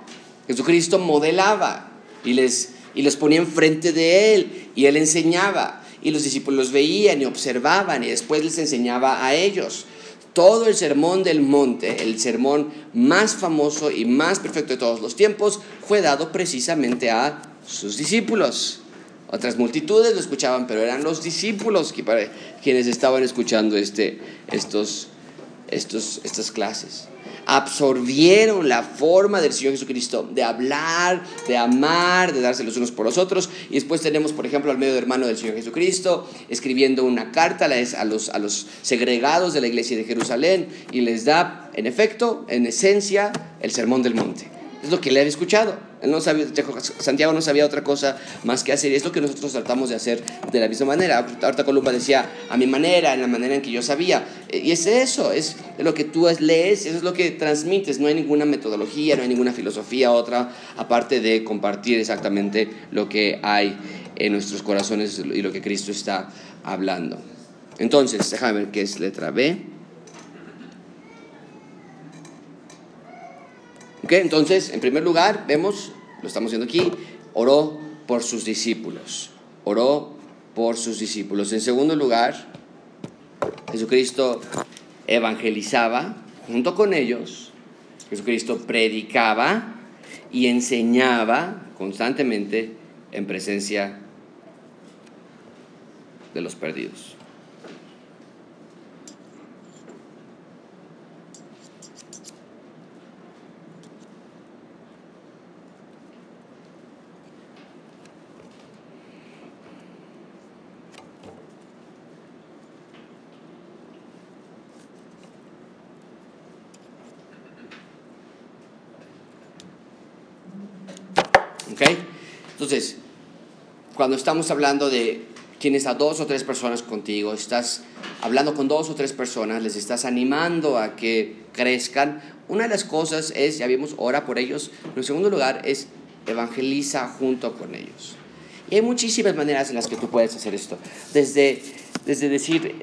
Jesucristo modelaba y les, y les ponía enfrente de él y él enseñaba y los discípulos veían y observaban y después les enseñaba a ellos. Todo el sermón del monte, el sermón más famoso y más perfecto de todos los tiempos, fue dado precisamente a sus discípulos. Otras multitudes lo escuchaban, pero eran los discípulos quienes estaban escuchando este, estos, estos, estas clases absorbieron la forma del Señor Jesucristo de hablar, de amar, de darse los unos por los otros. Y después tenemos, por ejemplo, al medio hermano del Señor Jesucristo escribiendo una carta a los, a los segregados de la iglesia de Jerusalén y les da, en efecto, en esencia, el sermón del monte. Es lo que le había escuchado. No sabía, Santiago no sabía otra cosa más que hacer. Y es lo que nosotros tratamos de hacer de la misma manera. Ahorita Columba decía, a mi manera, en la manera en que yo sabía. Y es eso, es lo que tú lees, eso es lo que transmites. No hay ninguna metodología, no hay ninguna filosofía otra, aparte de compartir exactamente lo que hay en nuestros corazones y lo que Cristo está hablando. Entonces, déjame ver qué es letra B. Entonces, en primer lugar, vemos, lo estamos viendo aquí, oró por sus discípulos. Oró por sus discípulos. En segundo lugar, Jesucristo evangelizaba junto con ellos. Jesucristo predicaba y enseñaba constantemente en presencia de los perdidos. Entonces, cuando estamos hablando de tienes a dos o tres personas contigo, estás hablando con dos o tres personas, les estás animando a que crezcan, una de las cosas es, ya vimos, ora por ellos, en segundo lugar es evangeliza junto con ellos. Y hay muchísimas maneras en las que tú puedes hacer esto. Desde, desde decir,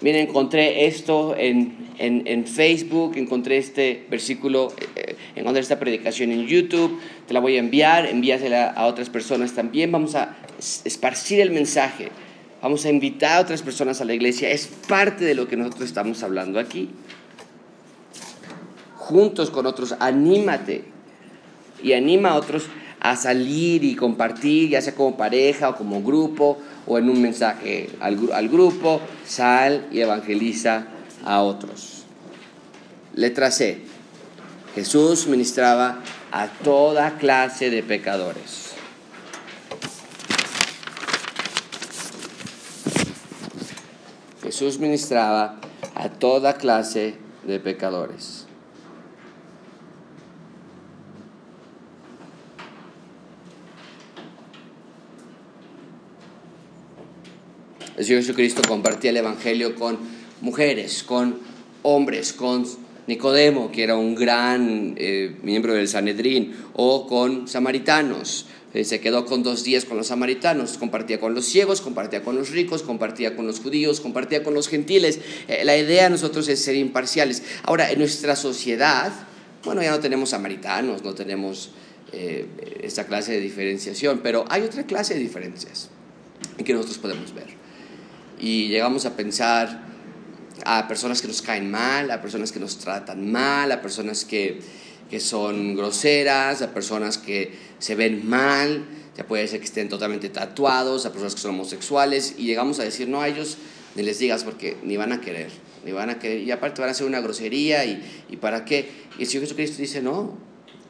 miren, encontré esto en, en, en Facebook, encontré este versículo, eh, encontré esta predicación en YouTube, te la voy a enviar, envíasela a otras personas también, vamos a esparcir el mensaje, vamos a invitar a otras personas a la iglesia, es parte de lo que nosotros estamos hablando aquí. Juntos con otros, anímate y anima a otros a salir y compartir, ya sea como pareja o como grupo o en un mensaje al, al grupo, sal y evangeliza a otros. Letra C. Jesús ministraba a toda clase de pecadores. Jesús ministraba a toda clase de pecadores. El Señor Jesucristo compartía el Evangelio con mujeres, con hombres, con Nicodemo, que era un gran eh, miembro del Sanedrín, o con samaritanos. Eh, se quedó con dos días con los samaritanos, compartía con los ciegos, compartía con los ricos, compartía con los judíos, compartía con los gentiles. Eh, la idea de nosotros es ser imparciales. Ahora, en nuestra sociedad, bueno, ya no tenemos samaritanos, no tenemos esta clase de diferenciación, pero hay otra clase de diferencias en que nosotros podemos ver. Y llegamos a pensar a personas que nos caen mal, a personas que nos tratan mal, a personas que, que son groseras, a personas que se ven mal, ya puede ser que estén totalmente tatuados, a personas que son homosexuales, y llegamos a decir, no, a ellos ni les digas porque ni van a querer, ni van a querer, y aparte van a hacer una grosería, y, y para qué. Y el Señor Jesucristo dice, no,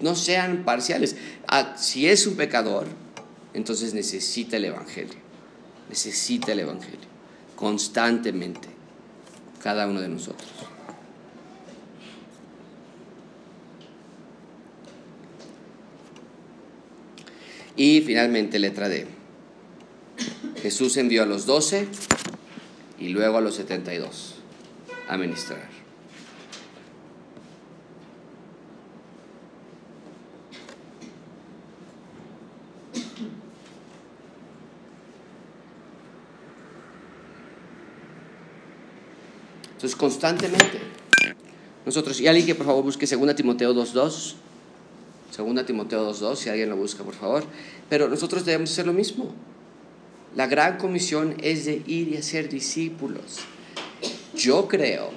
no sean parciales. Ah, si es un pecador, entonces necesita el Evangelio. Necesita el Evangelio. Constantemente. Cada uno de nosotros. Y finalmente, letra D. Jesús envió a los doce y luego a los setenta y dos a ministrar. Entonces, constantemente, nosotros, y alguien que por favor busque 2 Timoteo 2.2, 2 Timoteo 2.2, si alguien lo busca, por favor, pero nosotros debemos hacer lo mismo. La gran comisión es de ir y hacer discípulos. Yo creo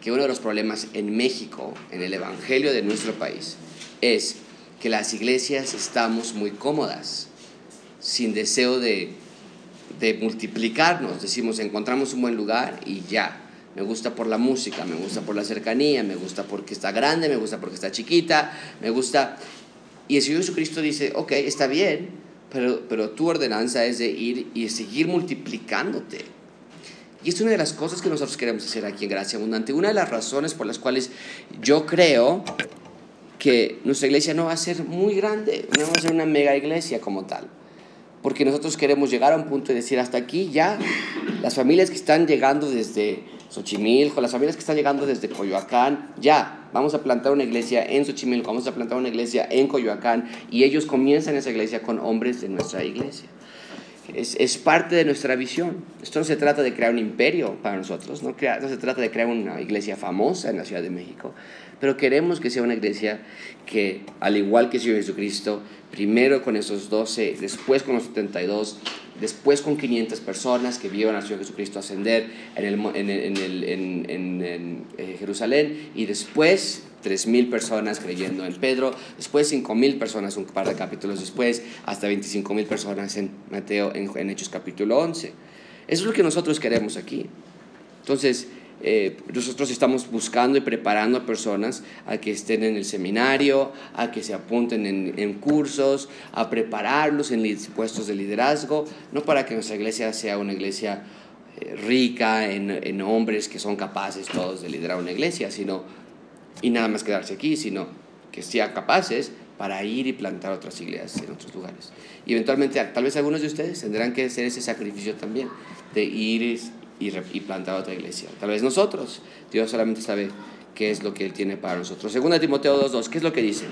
que uno de los problemas en México, en el Evangelio de nuestro país, es que las iglesias estamos muy cómodas, sin deseo de, de multiplicarnos. Decimos, encontramos un buen lugar y ya me gusta por la música, me gusta por la cercanía, me gusta porque está grande, me gusta porque está chiquita, me gusta... Y el Señor Jesucristo dice, ok, está bien, pero, pero tu ordenanza es de ir y seguir multiplicándote. Y es una de las cosas que nosotros queremos hacer aquí en Gracia Abundante. Una de las razones por las cuales yo creo que nuestra iglesia no va a ser muy grande, no va a ser una mega iglesia como tal. Porque nosotros queremos llegar a un punto de decir, hasta aquí ya, las familias que están llegando desde Xochimilco, las familias que están llegando desde Coyoacán, ya, vamos a plantar una iglesia en Xochimilco, vamos a plantar una iglesia en Coyoacán, y ellos comienzan esa iglesia con hombres de nuestra iglesia. Es, parte de nuestra visión. Esto no se trata de crear un imperio para nosotros, no, no se trata de crear una iglesia famosa en la Ciudad de México, pero queremos que sea una iglesia que, al igual que el Señor Jesucristo, primero con esos 12, después con los 72, después con 500 personas que vieron al Señor Jesucristo ascender en, el, en, en, en, en eh, Jerusalén y después 3.000 personas creyendo en Pedro, después 5.000 personas un par de capítulos después, hasta 25.000 personas en Mateo, en, Hechos capítulo 11. Eso es lo que nosotros queremos aquí. Entonces, eh, nosotros estamos buscando y preparando a personas a que estén en el seminario, a que se apunten en, cursos, a prepararlos en puestos de liderazgo, no para que nuestra iglesia sea una iglesia eh, rica en, en hombres que son capaces todos de liderar una iglesia, sino y nada más quedarse aquí, sino que sean capaces para ir y plantar otras iglesias en otros lugares. Y eventualmente, tal vez algunos de ustedes tendrán que hacer ese sacrificio también, de ir y, y plantar otra iglesia. Tal vez nosotros, Dios solamente sabe qué es lo que Él tiene para nosotros. Segunda Timoteo 2.2, ¿qué es lo que dice?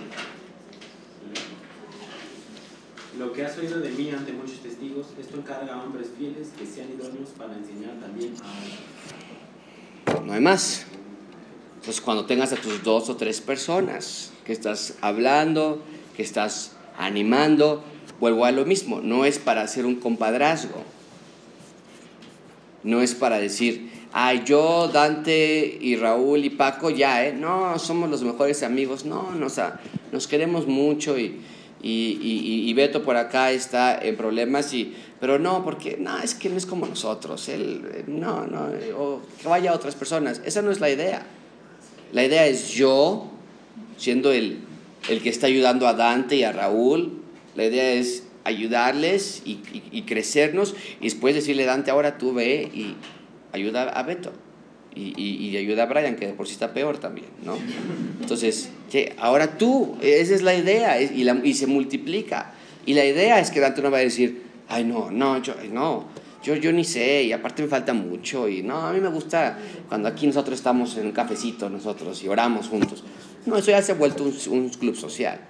Lo que has oído de mí ante muchos testigos, esto encarga a hombres fieles que sean idóneos para enseñar también a No hay más. Entonces, cuando tengas a tus dos o tres personas que estás hablando, que estás animando, vuelvo a lo mismo, no es para hacer un compadrazgo, no es para decir, ay, yo, Dante y Raúl y Paco, ya, ¿eh? No, somos los mejores amigos, no, no o sea, nos queremos mucho y, y, y, y, Beto por acá está en problemas, y, pero no, porque no, es que no es como nosotros, él, no, no, o que vaya a otras personas, esa no es la idea. La idea es yo, siendo el, el que está ayudando a Dante y a Raúl, la idea es ayudarles y, y, y crecernos y después decirle, Dante, ahora tú ve y ayuda a Beto. Y, y, ayuda a Brian, que de por sí está peor también, ¿no? Entonces, che, ahora tú, esa es la idea, y, la, y se multiplica. Y la idea es que Dante no va a decir, ay, no, no, yo, no, yo, yo ni sé, y aparte me falta mucho, y no, a mí me gusta cuando aquí nosotros estamos en un cafecito, nosotros, y oramos juntos. No, eso ya se ha vuelto un, un club social.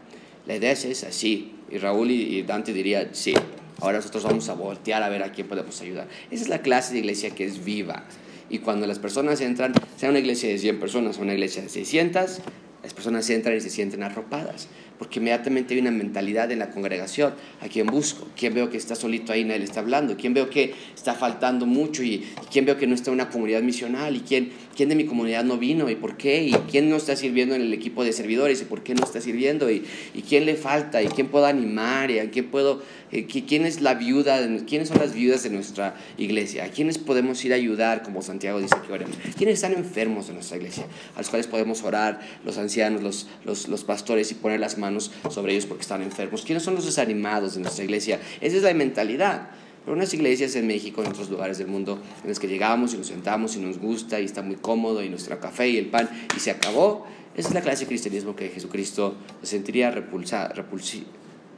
La idea es esa, sí, y Raúl y, Dante dirían, sí, ahora nosotros vamos a voltear a ver a quién podemos ayudar. Esa es la clase de iglesia que es viva. Y cuando las personas entran, sea una iglesia de 100 personas o una iglesia de 600, las personas entran y se sienten arropadas. Porque inmediatamente hay una mentalidad en la congregación. ¿A quién busco? ¿Quién veo que está solito ahí, nadie le está hablando? ¿Quién veo que está faltando mucho? ¿Y, quién veo que no está en una comunidad misional? ¿Y quién, quién de mi comunidad no vino? ¿Y por qué? ¿Y quién no está sirviendo en el equipo de servidores? ¿Y por qué no está sirviendo? ¿Y, y quién le falta? ¿Y quién puedo animar? ¿Y a quién puedo eh, quién es la viuda, quiénes son las viudas de nuestra iglesia, a quiénes podemos ir a ayudar, como Santiago dice que oremos, quiénes están enfermos de nuestra iglesia, a los cuales podemos orar, los ancianos, los, los, los pastores y poner las manos sobre ellos porque están enfermos. ¿Quiénes son los desanimados de nuestra iglesia? Esa es la mentalidad. Pero unas iglesias en México, en otros lugares del mundo, en las que llegamos y nos sentamos y nos gusta y está muy cómodo y nuestro café y el pan y se acabó, esa es la clase de cristianismo que Jesucristo se sentiría repulsa, repulsi,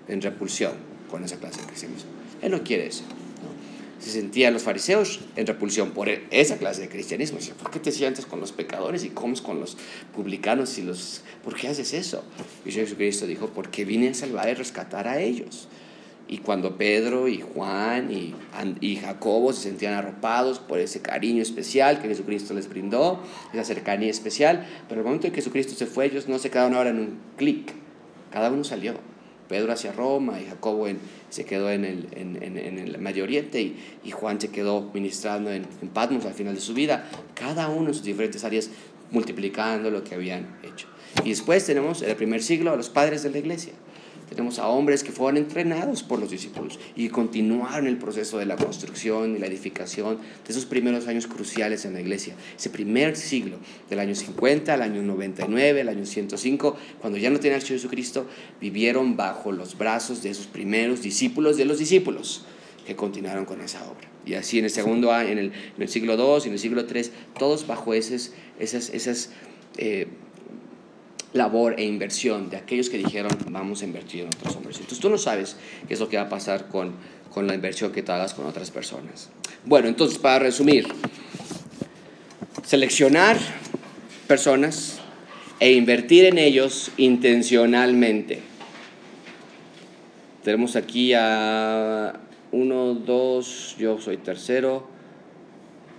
en repulsión con esa clase de cristianismo. Él no quiere eso. Se sentían los fariseos en repulsión por esa clase de cristianismo. Dice, ¿Por qué te sientas con los pecadores y comes con los publicanos? Y los... ¿Por qué haces eso? Y Jesucristo dijo, porque vine a salvar y rescatar a ellos. Y cuando Pedro y Juan y, y, Jacobo se sentían arropados por ese cariño especial que Jesucristo les brindó, esa cercanía especial, pero el momento en que Jesucristo se fue, ellos no se quedaron ahora en un clic, cada uno salió. Pedro hacia Roma y Jacobo se quedó en el, en, en, en el Medio Oriente y, y, Juan se quedó ministrando en, en Patmos al final de su vida, cada uno en sus diferentes áreas multiplicando lo que habían hecho. Y después tenemos en el primer siglo a los padres de la iglesia. Tenemos a hombres que fueron entrenados por los discípulos y continuaron el proceso de la construcción y la edificación de esos primeros años cruciales en la iglesia. Ese primer siglo, del año 50 al año 99, el año 105, cuando ya no tenían al Señor Jesucristo, vivieron bajo los brazos de esos primeros discípulos de los discípulos que continuaron con esa obra. Y así en el segundo año, en el, en el siglo II y en el siglo III, todos bajo esas, esas, esas eh, labor e inversión de aquellos que dijeron vamos a invertir en otros hombres. Entonces tú no sabes qué es lo que va a pasar con, con la inversión que tú hagas con otras personas. Bueno, entonces para resumir, seleccionar personas e invertir en ellos intencionalmente. Tenemos aquí a uno, dos, yo soy tercero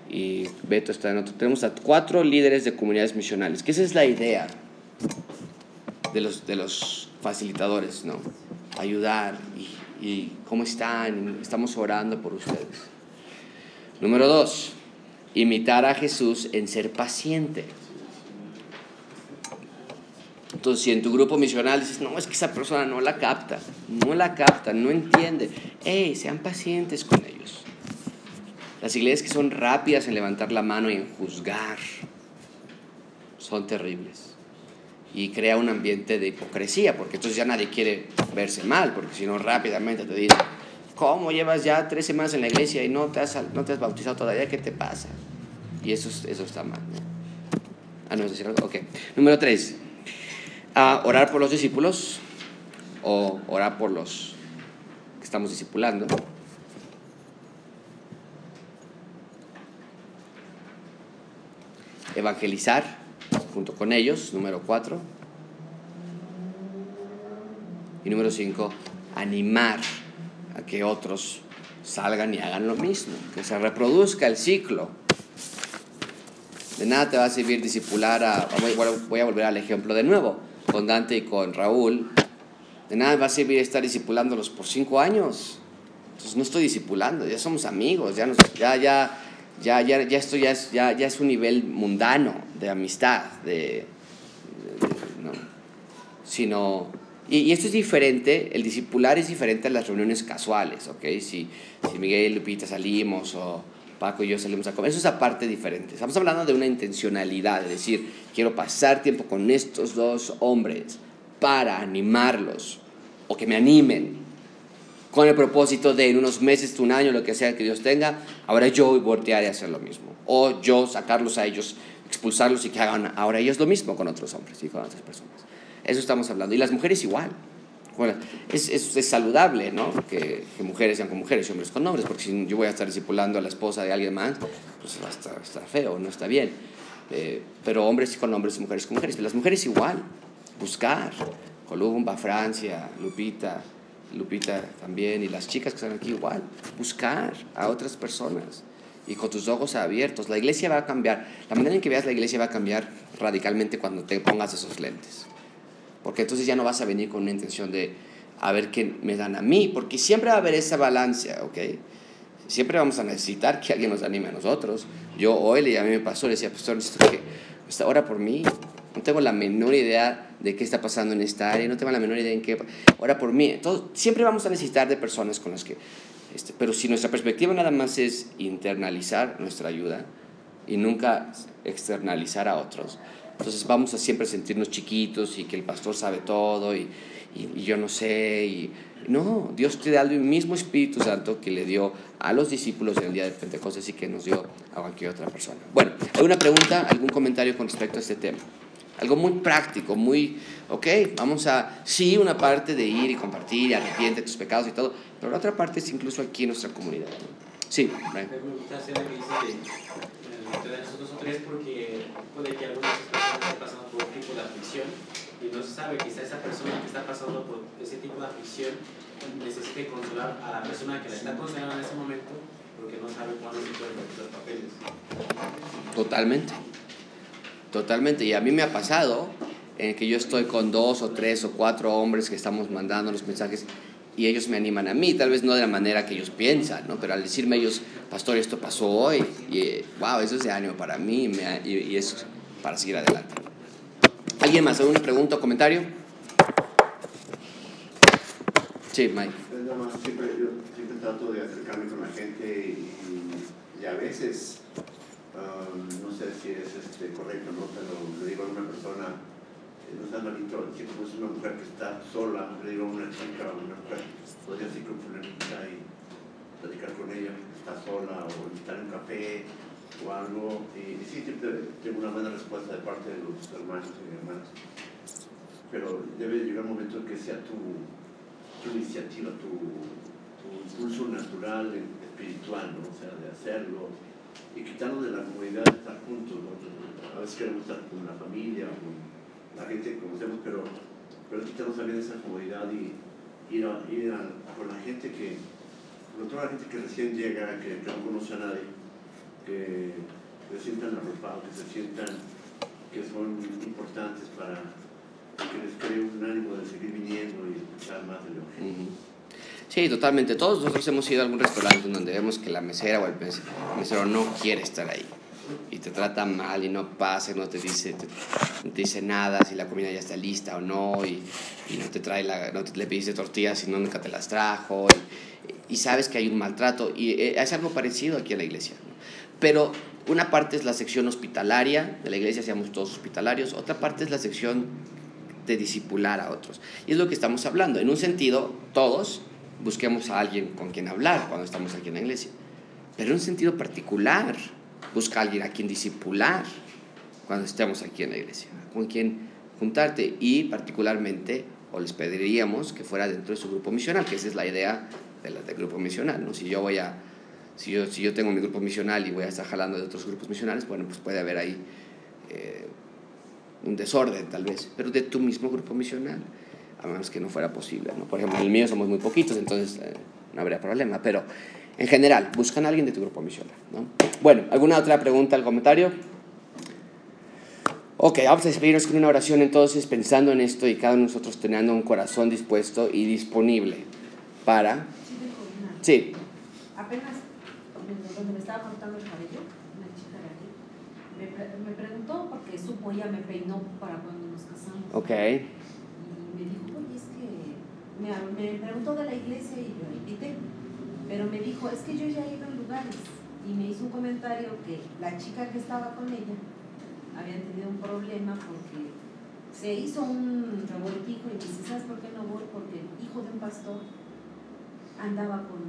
y Beto está en otro. Tenemos a cuatro líderes de comunidades misionales, que esa es la idea de los, de los facilitadores, ¿no? Ayudar y, cómo están, estamos orando por ustedes. Número dos, imitar a Jesús en ser paciente. Entonces, si en tu grupo misional dices, no, es que esa persona no la capta, no la capta, no entiende, hey, sean pacientes con ellos. Las iglesias que son rápidas en levantar la mano y en juzgar son terribles y crea un ambiente de hipocresía, porque entonces ya nadie quiere verse mal, porque si no rápidamente te dicen, ¿cómo llevas ya tres semanas en la iglesia y no te has, no te has bautizado todavía? ¿Qué te pasa? Y eso, eso está mal. Ah, no, es algo. Ok. Número tres, uh, orar por los discípulos o orar por los que estamos discipulando. Evangelizar junto con ellos, número cuatro. Y número cinco, animar a que otros salgan y hagan lo mismo, que se reproduzca el ciclo. De nada te va a servir discipular a... Voy a volver al ejemplo de nuevo, con Dante y con Raúl. De nada va a servir estar discipulándolos por cinco años. Entonces no estoy discipulando, ya somos amigos, ya, nos, ya, ya, ya, ya, ya esto ya es, ya, ya es un nivel mundano de amistad, de, de, no, sino, y, y, esto es diferente, el discipular es diferente a las reuniones casuales, ¿ok? Si, si Miguel y Lupita salimos o Paco y yo salimos a comer, eso es aparte diferente. Estamos hablando de una intencionalidad, es decir, quiero pasar tiempo con estos dos hombres para animarlos o que me animen con el propósito de en unos meses, un año, lo que sea que Dios tenga, ahora yo voltear y hacer lo mismo. O yo sacarlos a ellos, expulsarlos y que hagan ahora ellos lo mismo con otros hombres y con otras personas. Eso estamos hablando. Y las mujeres igual. Bueno, es, es, es saludable, ¿no? Que, mujeres sean con mujeres y hombres con hombres, porque si yo voy a estar discipulando a la esposa de alguien más, pues va a estar, estar feo, no está bien. Eh, pero hombres con hombres y mujeres con mujeres. Las mujeres igual. Buscar. Columba, Francia, Lupita, Lupita también, y las chicas que están aquí igual, buscar a otras personas y con tus ojos abiertos. La iglesia va a cambiar, la manera en que veas la iglesia va a cambiar radicalmente cuando te pongas esos lentes. Porque entonces ya no vas a venir con una intención de a ver qué me dan a mí, porque siempre va a haber esa balanza, ¿ok? Siempre vamos a necesitar que alguien nos anime a nosotros. Yo hoy a mi pastor y le decía, pastor, necesito que esta hora por mí. No tengo la menor idea de qué está pasando en esta área, no tengo la menor idea en qué. Ora por mí. Entonces, siempre vamos a necesitar de personas con las que. Este, pero si nuestra perspectiva nada más es internalizar nuestra ayuda y nunca externalizar a otros, Entonces vamos a siempre sentirnos chiquitos y que el pastor sabe todo y, y- y yo no sé. Y, no, Dios te da el mismo Espíritu Santo que le dio a los discípulos en el día de Pentecostés y que nos dio a cualquier otra persona. Bueno, ¿alguna pregunta, algún comentario con respecto a este tema? Algo muy práctico, muy, ok, vamos a, sí, una parte de ir y compartir y arrepiente tus pecados y todo, pero la otra parte es incluso aquí en nuestra comunidad. Sí, Brian. Me gusta hacer lo que dice de, nosotros tres porque puede que algunas personas estén pasando por un tipo de aflicción y no se sabe, quizá esa persona que está pasando por ese tipo de aflicción necesite consolar a la persona que la está consolando en ese momento porque no sabe cuándo se pueden los papeles. Totalmente. Totalmente. Y a mí me ha pasado en que yo estoy con dos o tres o cuatro hombres que estamos mandando los mensajes y ellos me animan a mí, tal vez no de la manera que ellos piensan, ¿no? pero al decirme ellos, pastor, esto pasó hoy, y eh, wow, eso es de ánimo para mí y, es para seguir adelante. ¿Alguien más? ¿Alguna pregunta o comentario? Sí, Mike. Es nada más, siempre, yo siempre trato de acercarme con la gente y a veces, um, no sé si es este, correcto, ¿no? pero le digo a una persona, eh, no está malito, si es una mujer que está sola, le digo a una chica o una mujer, podría así con fulanita y platicar con ella, está sola o invitar un café o algo. Y, y sí, siempre tengo una buena respuesta de parte de los hermanos y hermanas. Pero debe llegar un momento en que sea tu, tu iniciativa, tu, tu impulso natural, espiritual, ¿no? O sea, de hacerlo y quitarnos de la comodidad de estar juntos. A veces queremos estar con la familia, con la gente que conocemos, pero, pero quitarnos también esa comodidad y ir, a, ir a, con la gente que, con toda la gente que recién llega, que, no conoce a nadie, que se sientan arropados, que se sientan que son importantes para que les cree un ánimo de seguir viniendo y escuchar más del Evangelio. Ujú. Sí, totalmente. Todos nosotros hemos ido a algún restaurante donde vemos que la mesera o el mes- mesero no quiere estar ahí y te trata mal y no pasa, no te dice, te- no te dice nada si la comida ya está lista o no y, y no te trae la, no te, le pediste tortillas y no nunca te las trajo y, y sabes que hay un maltrato y eh, es algo parecido aquí en la iglesia. ¿no? Pero una parte es la sección hospitalaria de la iglesia, seamos todos hospitalarios, otra parte es la sección de disipular a otros. Y es lo que estamos hablando. En un sentido, todos busquemos a alguien con quien hablar cuando estamos aquí en la iglesia. Pero en un sentido particular, busca alguien a quien disipular cuando estemos aquí en la iglesia, con quien juntarte y particularmente, o les pediríamos que fuera dentro de su grupo misional, que esa es la idea de del grupo misional. ¿no? Si yo voy a, si yo, si yo tengo mi grupo misional y voy a estar jalando de otros grupos misionales, bueno, pues puede haber ahí eh, un desorden tal vez, pero de tu mismo grupo misional, a menos que no fuera posible. ¿no? Por ejemplo, en el mío somos muy poquitos, entonces eh, no habría problema, pero en general, buscan a alguien de tu grupo misional. ¿no? Bueno, ¿alguna otra pregunta al comentario? Ok, vamos a despedirnos con una oración entonces pensando en esto y cada uno de nosotros teniendo un corazón dispuesto y disponible para... Sí. Sí, Apenas cuando me estaba cortando el cabello, una chica de aquí, me, pre- me preguntó porque supo ella me peinó para cuando nos casamos. ok, Y me dijo, oye, es que me, me preguntó de la iglesia y yo invité. Pero me dijo, es que yo ya he ido a lugares. Y me hizo un comentario que la chica que estaba con ella había tenido un problema porque se hizo un revoltijo y dice, ¿sabes por qué no voy? Porque el hijo de un pastor andaba con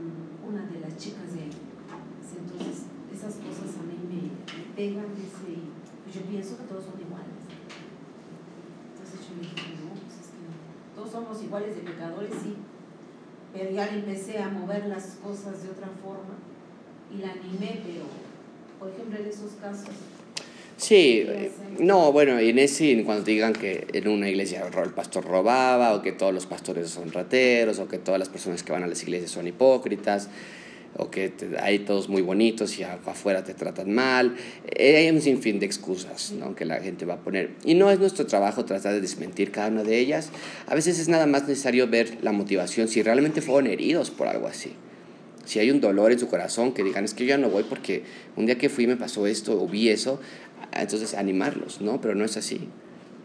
una de las chicas de. Dice, Entonces, esas cosas a mí me, me pegan, dice, y pues yo pienso que todos son iguales. Entonces yo le dije, no, pues es que todos somos iguales de pecadores, sí. Pero ya le empecé a mover las cosas de otra forma y la animé, pero, por ejemplo, en esos casos, Sí, eh, no, bueno, y en ese, cuando te digan que en una iglesia el pastor robaba, o que todos los pastores son rateros, o que todas las personas que van a las iglesias son hipócritas, o que te- hay todos muy bonitos y afuera te tratan mal, eh, hay un sinfín de excusas ¿no? que la gente va a poner. Y no es nuestro trabajo tratar de desmentir cada una de ellas. A veces es nada más necesario ver la motivación, si realmente fueron heridos por algo así. Si hay un dolor en su corazón, que digan, es que yo ya no voy porque un día que fui me pasó esto o vi eso, entonces animarlos, ¿no? Pero no es así.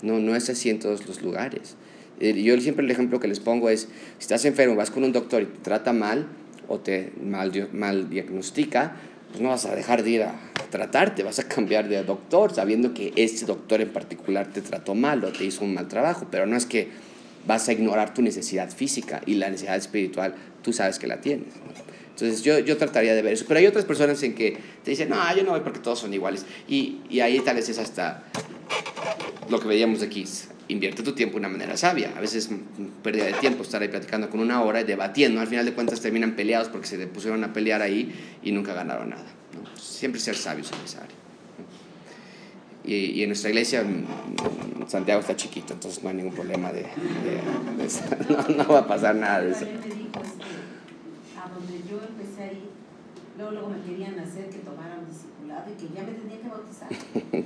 No, no es así en todos los lugares. Eh, Yo siempre el ejemplo que les pongo es, si estás enfermo, vas con un doctor y te trata mal o te mal, mal diagnostica, pues no vas a dejar de ir a tratarte, vas a cambiar de doctor sabiendo que ese doctor en particular te trató mal o te hizo un mal trabajo, pero no es que vas a ignorar tu necesidad física y la necesidad espiritual, tú sabes que la tienes. Entonces yo, yo trataría de ver eso. Pero hay otras personas en que te dicen, no, yo no voy porque todos son iguales. Y, y ahí tal vez es hasta lo que veíamos aquí. Invierte tu tiempo de una manera sabia. A veces es pérdida de tiempo estar ahí platicando con una hora y debatiendo. Al final de cuentas terminan peleados porque se pusieron a pelear ahí y nunca ganaron nada. ¿no? Siempre ser sabios en esa área. Y, y, en nuestra iglesia Santiago está chiquito, entonces no hay ningún problema de... de, de no, no, va a pasar nada de eso. Este, a donde yo empecé a ir, luego, luego me querían hacer que tomara un discipulado y que ya me tenía que bautizar.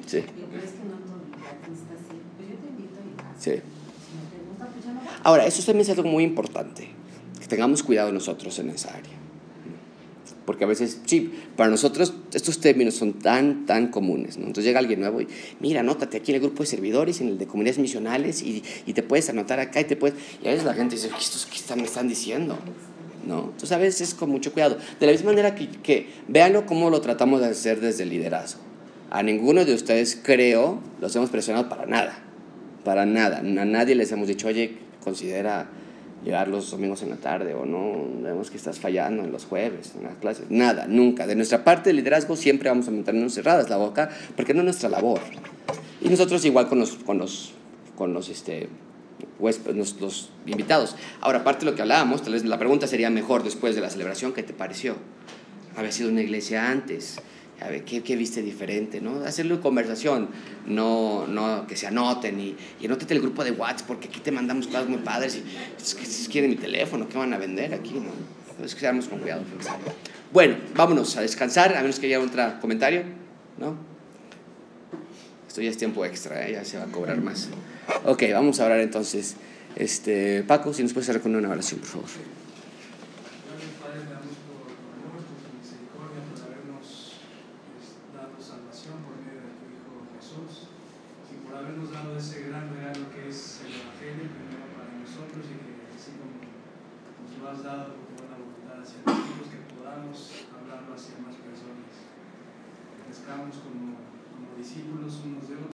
sí. Yo, es que no bautista así. Pues yo te. Sí. Ahora, eso también es algo muy importante, que tengamos cuidado nosotros en esa área. Porque a veces, sí, para nosotros estos términos son tan, tan comunes. ¿no? Entonces llega alguien nuevo y, mira, anótate aquí en el grupo de servidores, en el de comunidades misionales, y, y te puedes anotar acá y te puedes... Y a veces la gente dice, ¿qué, estos, qué están, me están diciendo? ¿No? Entonces a veces es con mucho cuidado. De la misma manera que, que véanlo cómo lo tratamos de hacer desde el liderazgo. A ninguno de ustedes, creo, los hemos presionado para nada. Para nada. A nadie les hemos dicho, oye, considera llegar los domingos en la tarde o no, vemos que estás fallando en los jueves, en las clases. Nada, nunca. De nuestra parte de liderazgo siempre vamos a mantenernos cerradas la boca porque no es nuestra labor. Y nosotros igual con los, con los, con los, este, los, los invitados. Ahora, aparte de lo que hablábamos, tal vez la pregunta sería mejor después de la celebración, ¿qué te pareció? Había sido una iglesia antes. A ver, ¿qué, ¿qué, viste diferente? ¿no? Hacerlo conversación, no, no que se anoten y, y anótate el grupo de WhatsApp porque aquí te mandamos cosas muy padres y es si quieren mi teléfono, ¿qué van a vender aquí? Entonces, que seamos con cuidado. Bueno, vámonos a descansar, a menos que haya otro comentario, ¿no? Esto ya es tiempo extra, ¿eh? ya se va a cobrar más. Ok, vamos a hablar entonces. Este, Paco, si nos puedes hacer con una oración, por favor. habernos dado ese gran regalo que es el Evangelio, primero para nosotros y que así como nos lo has dado con buena voluntad hacia nosotros, que podamos crezcamos como, como discípulos unos de otros.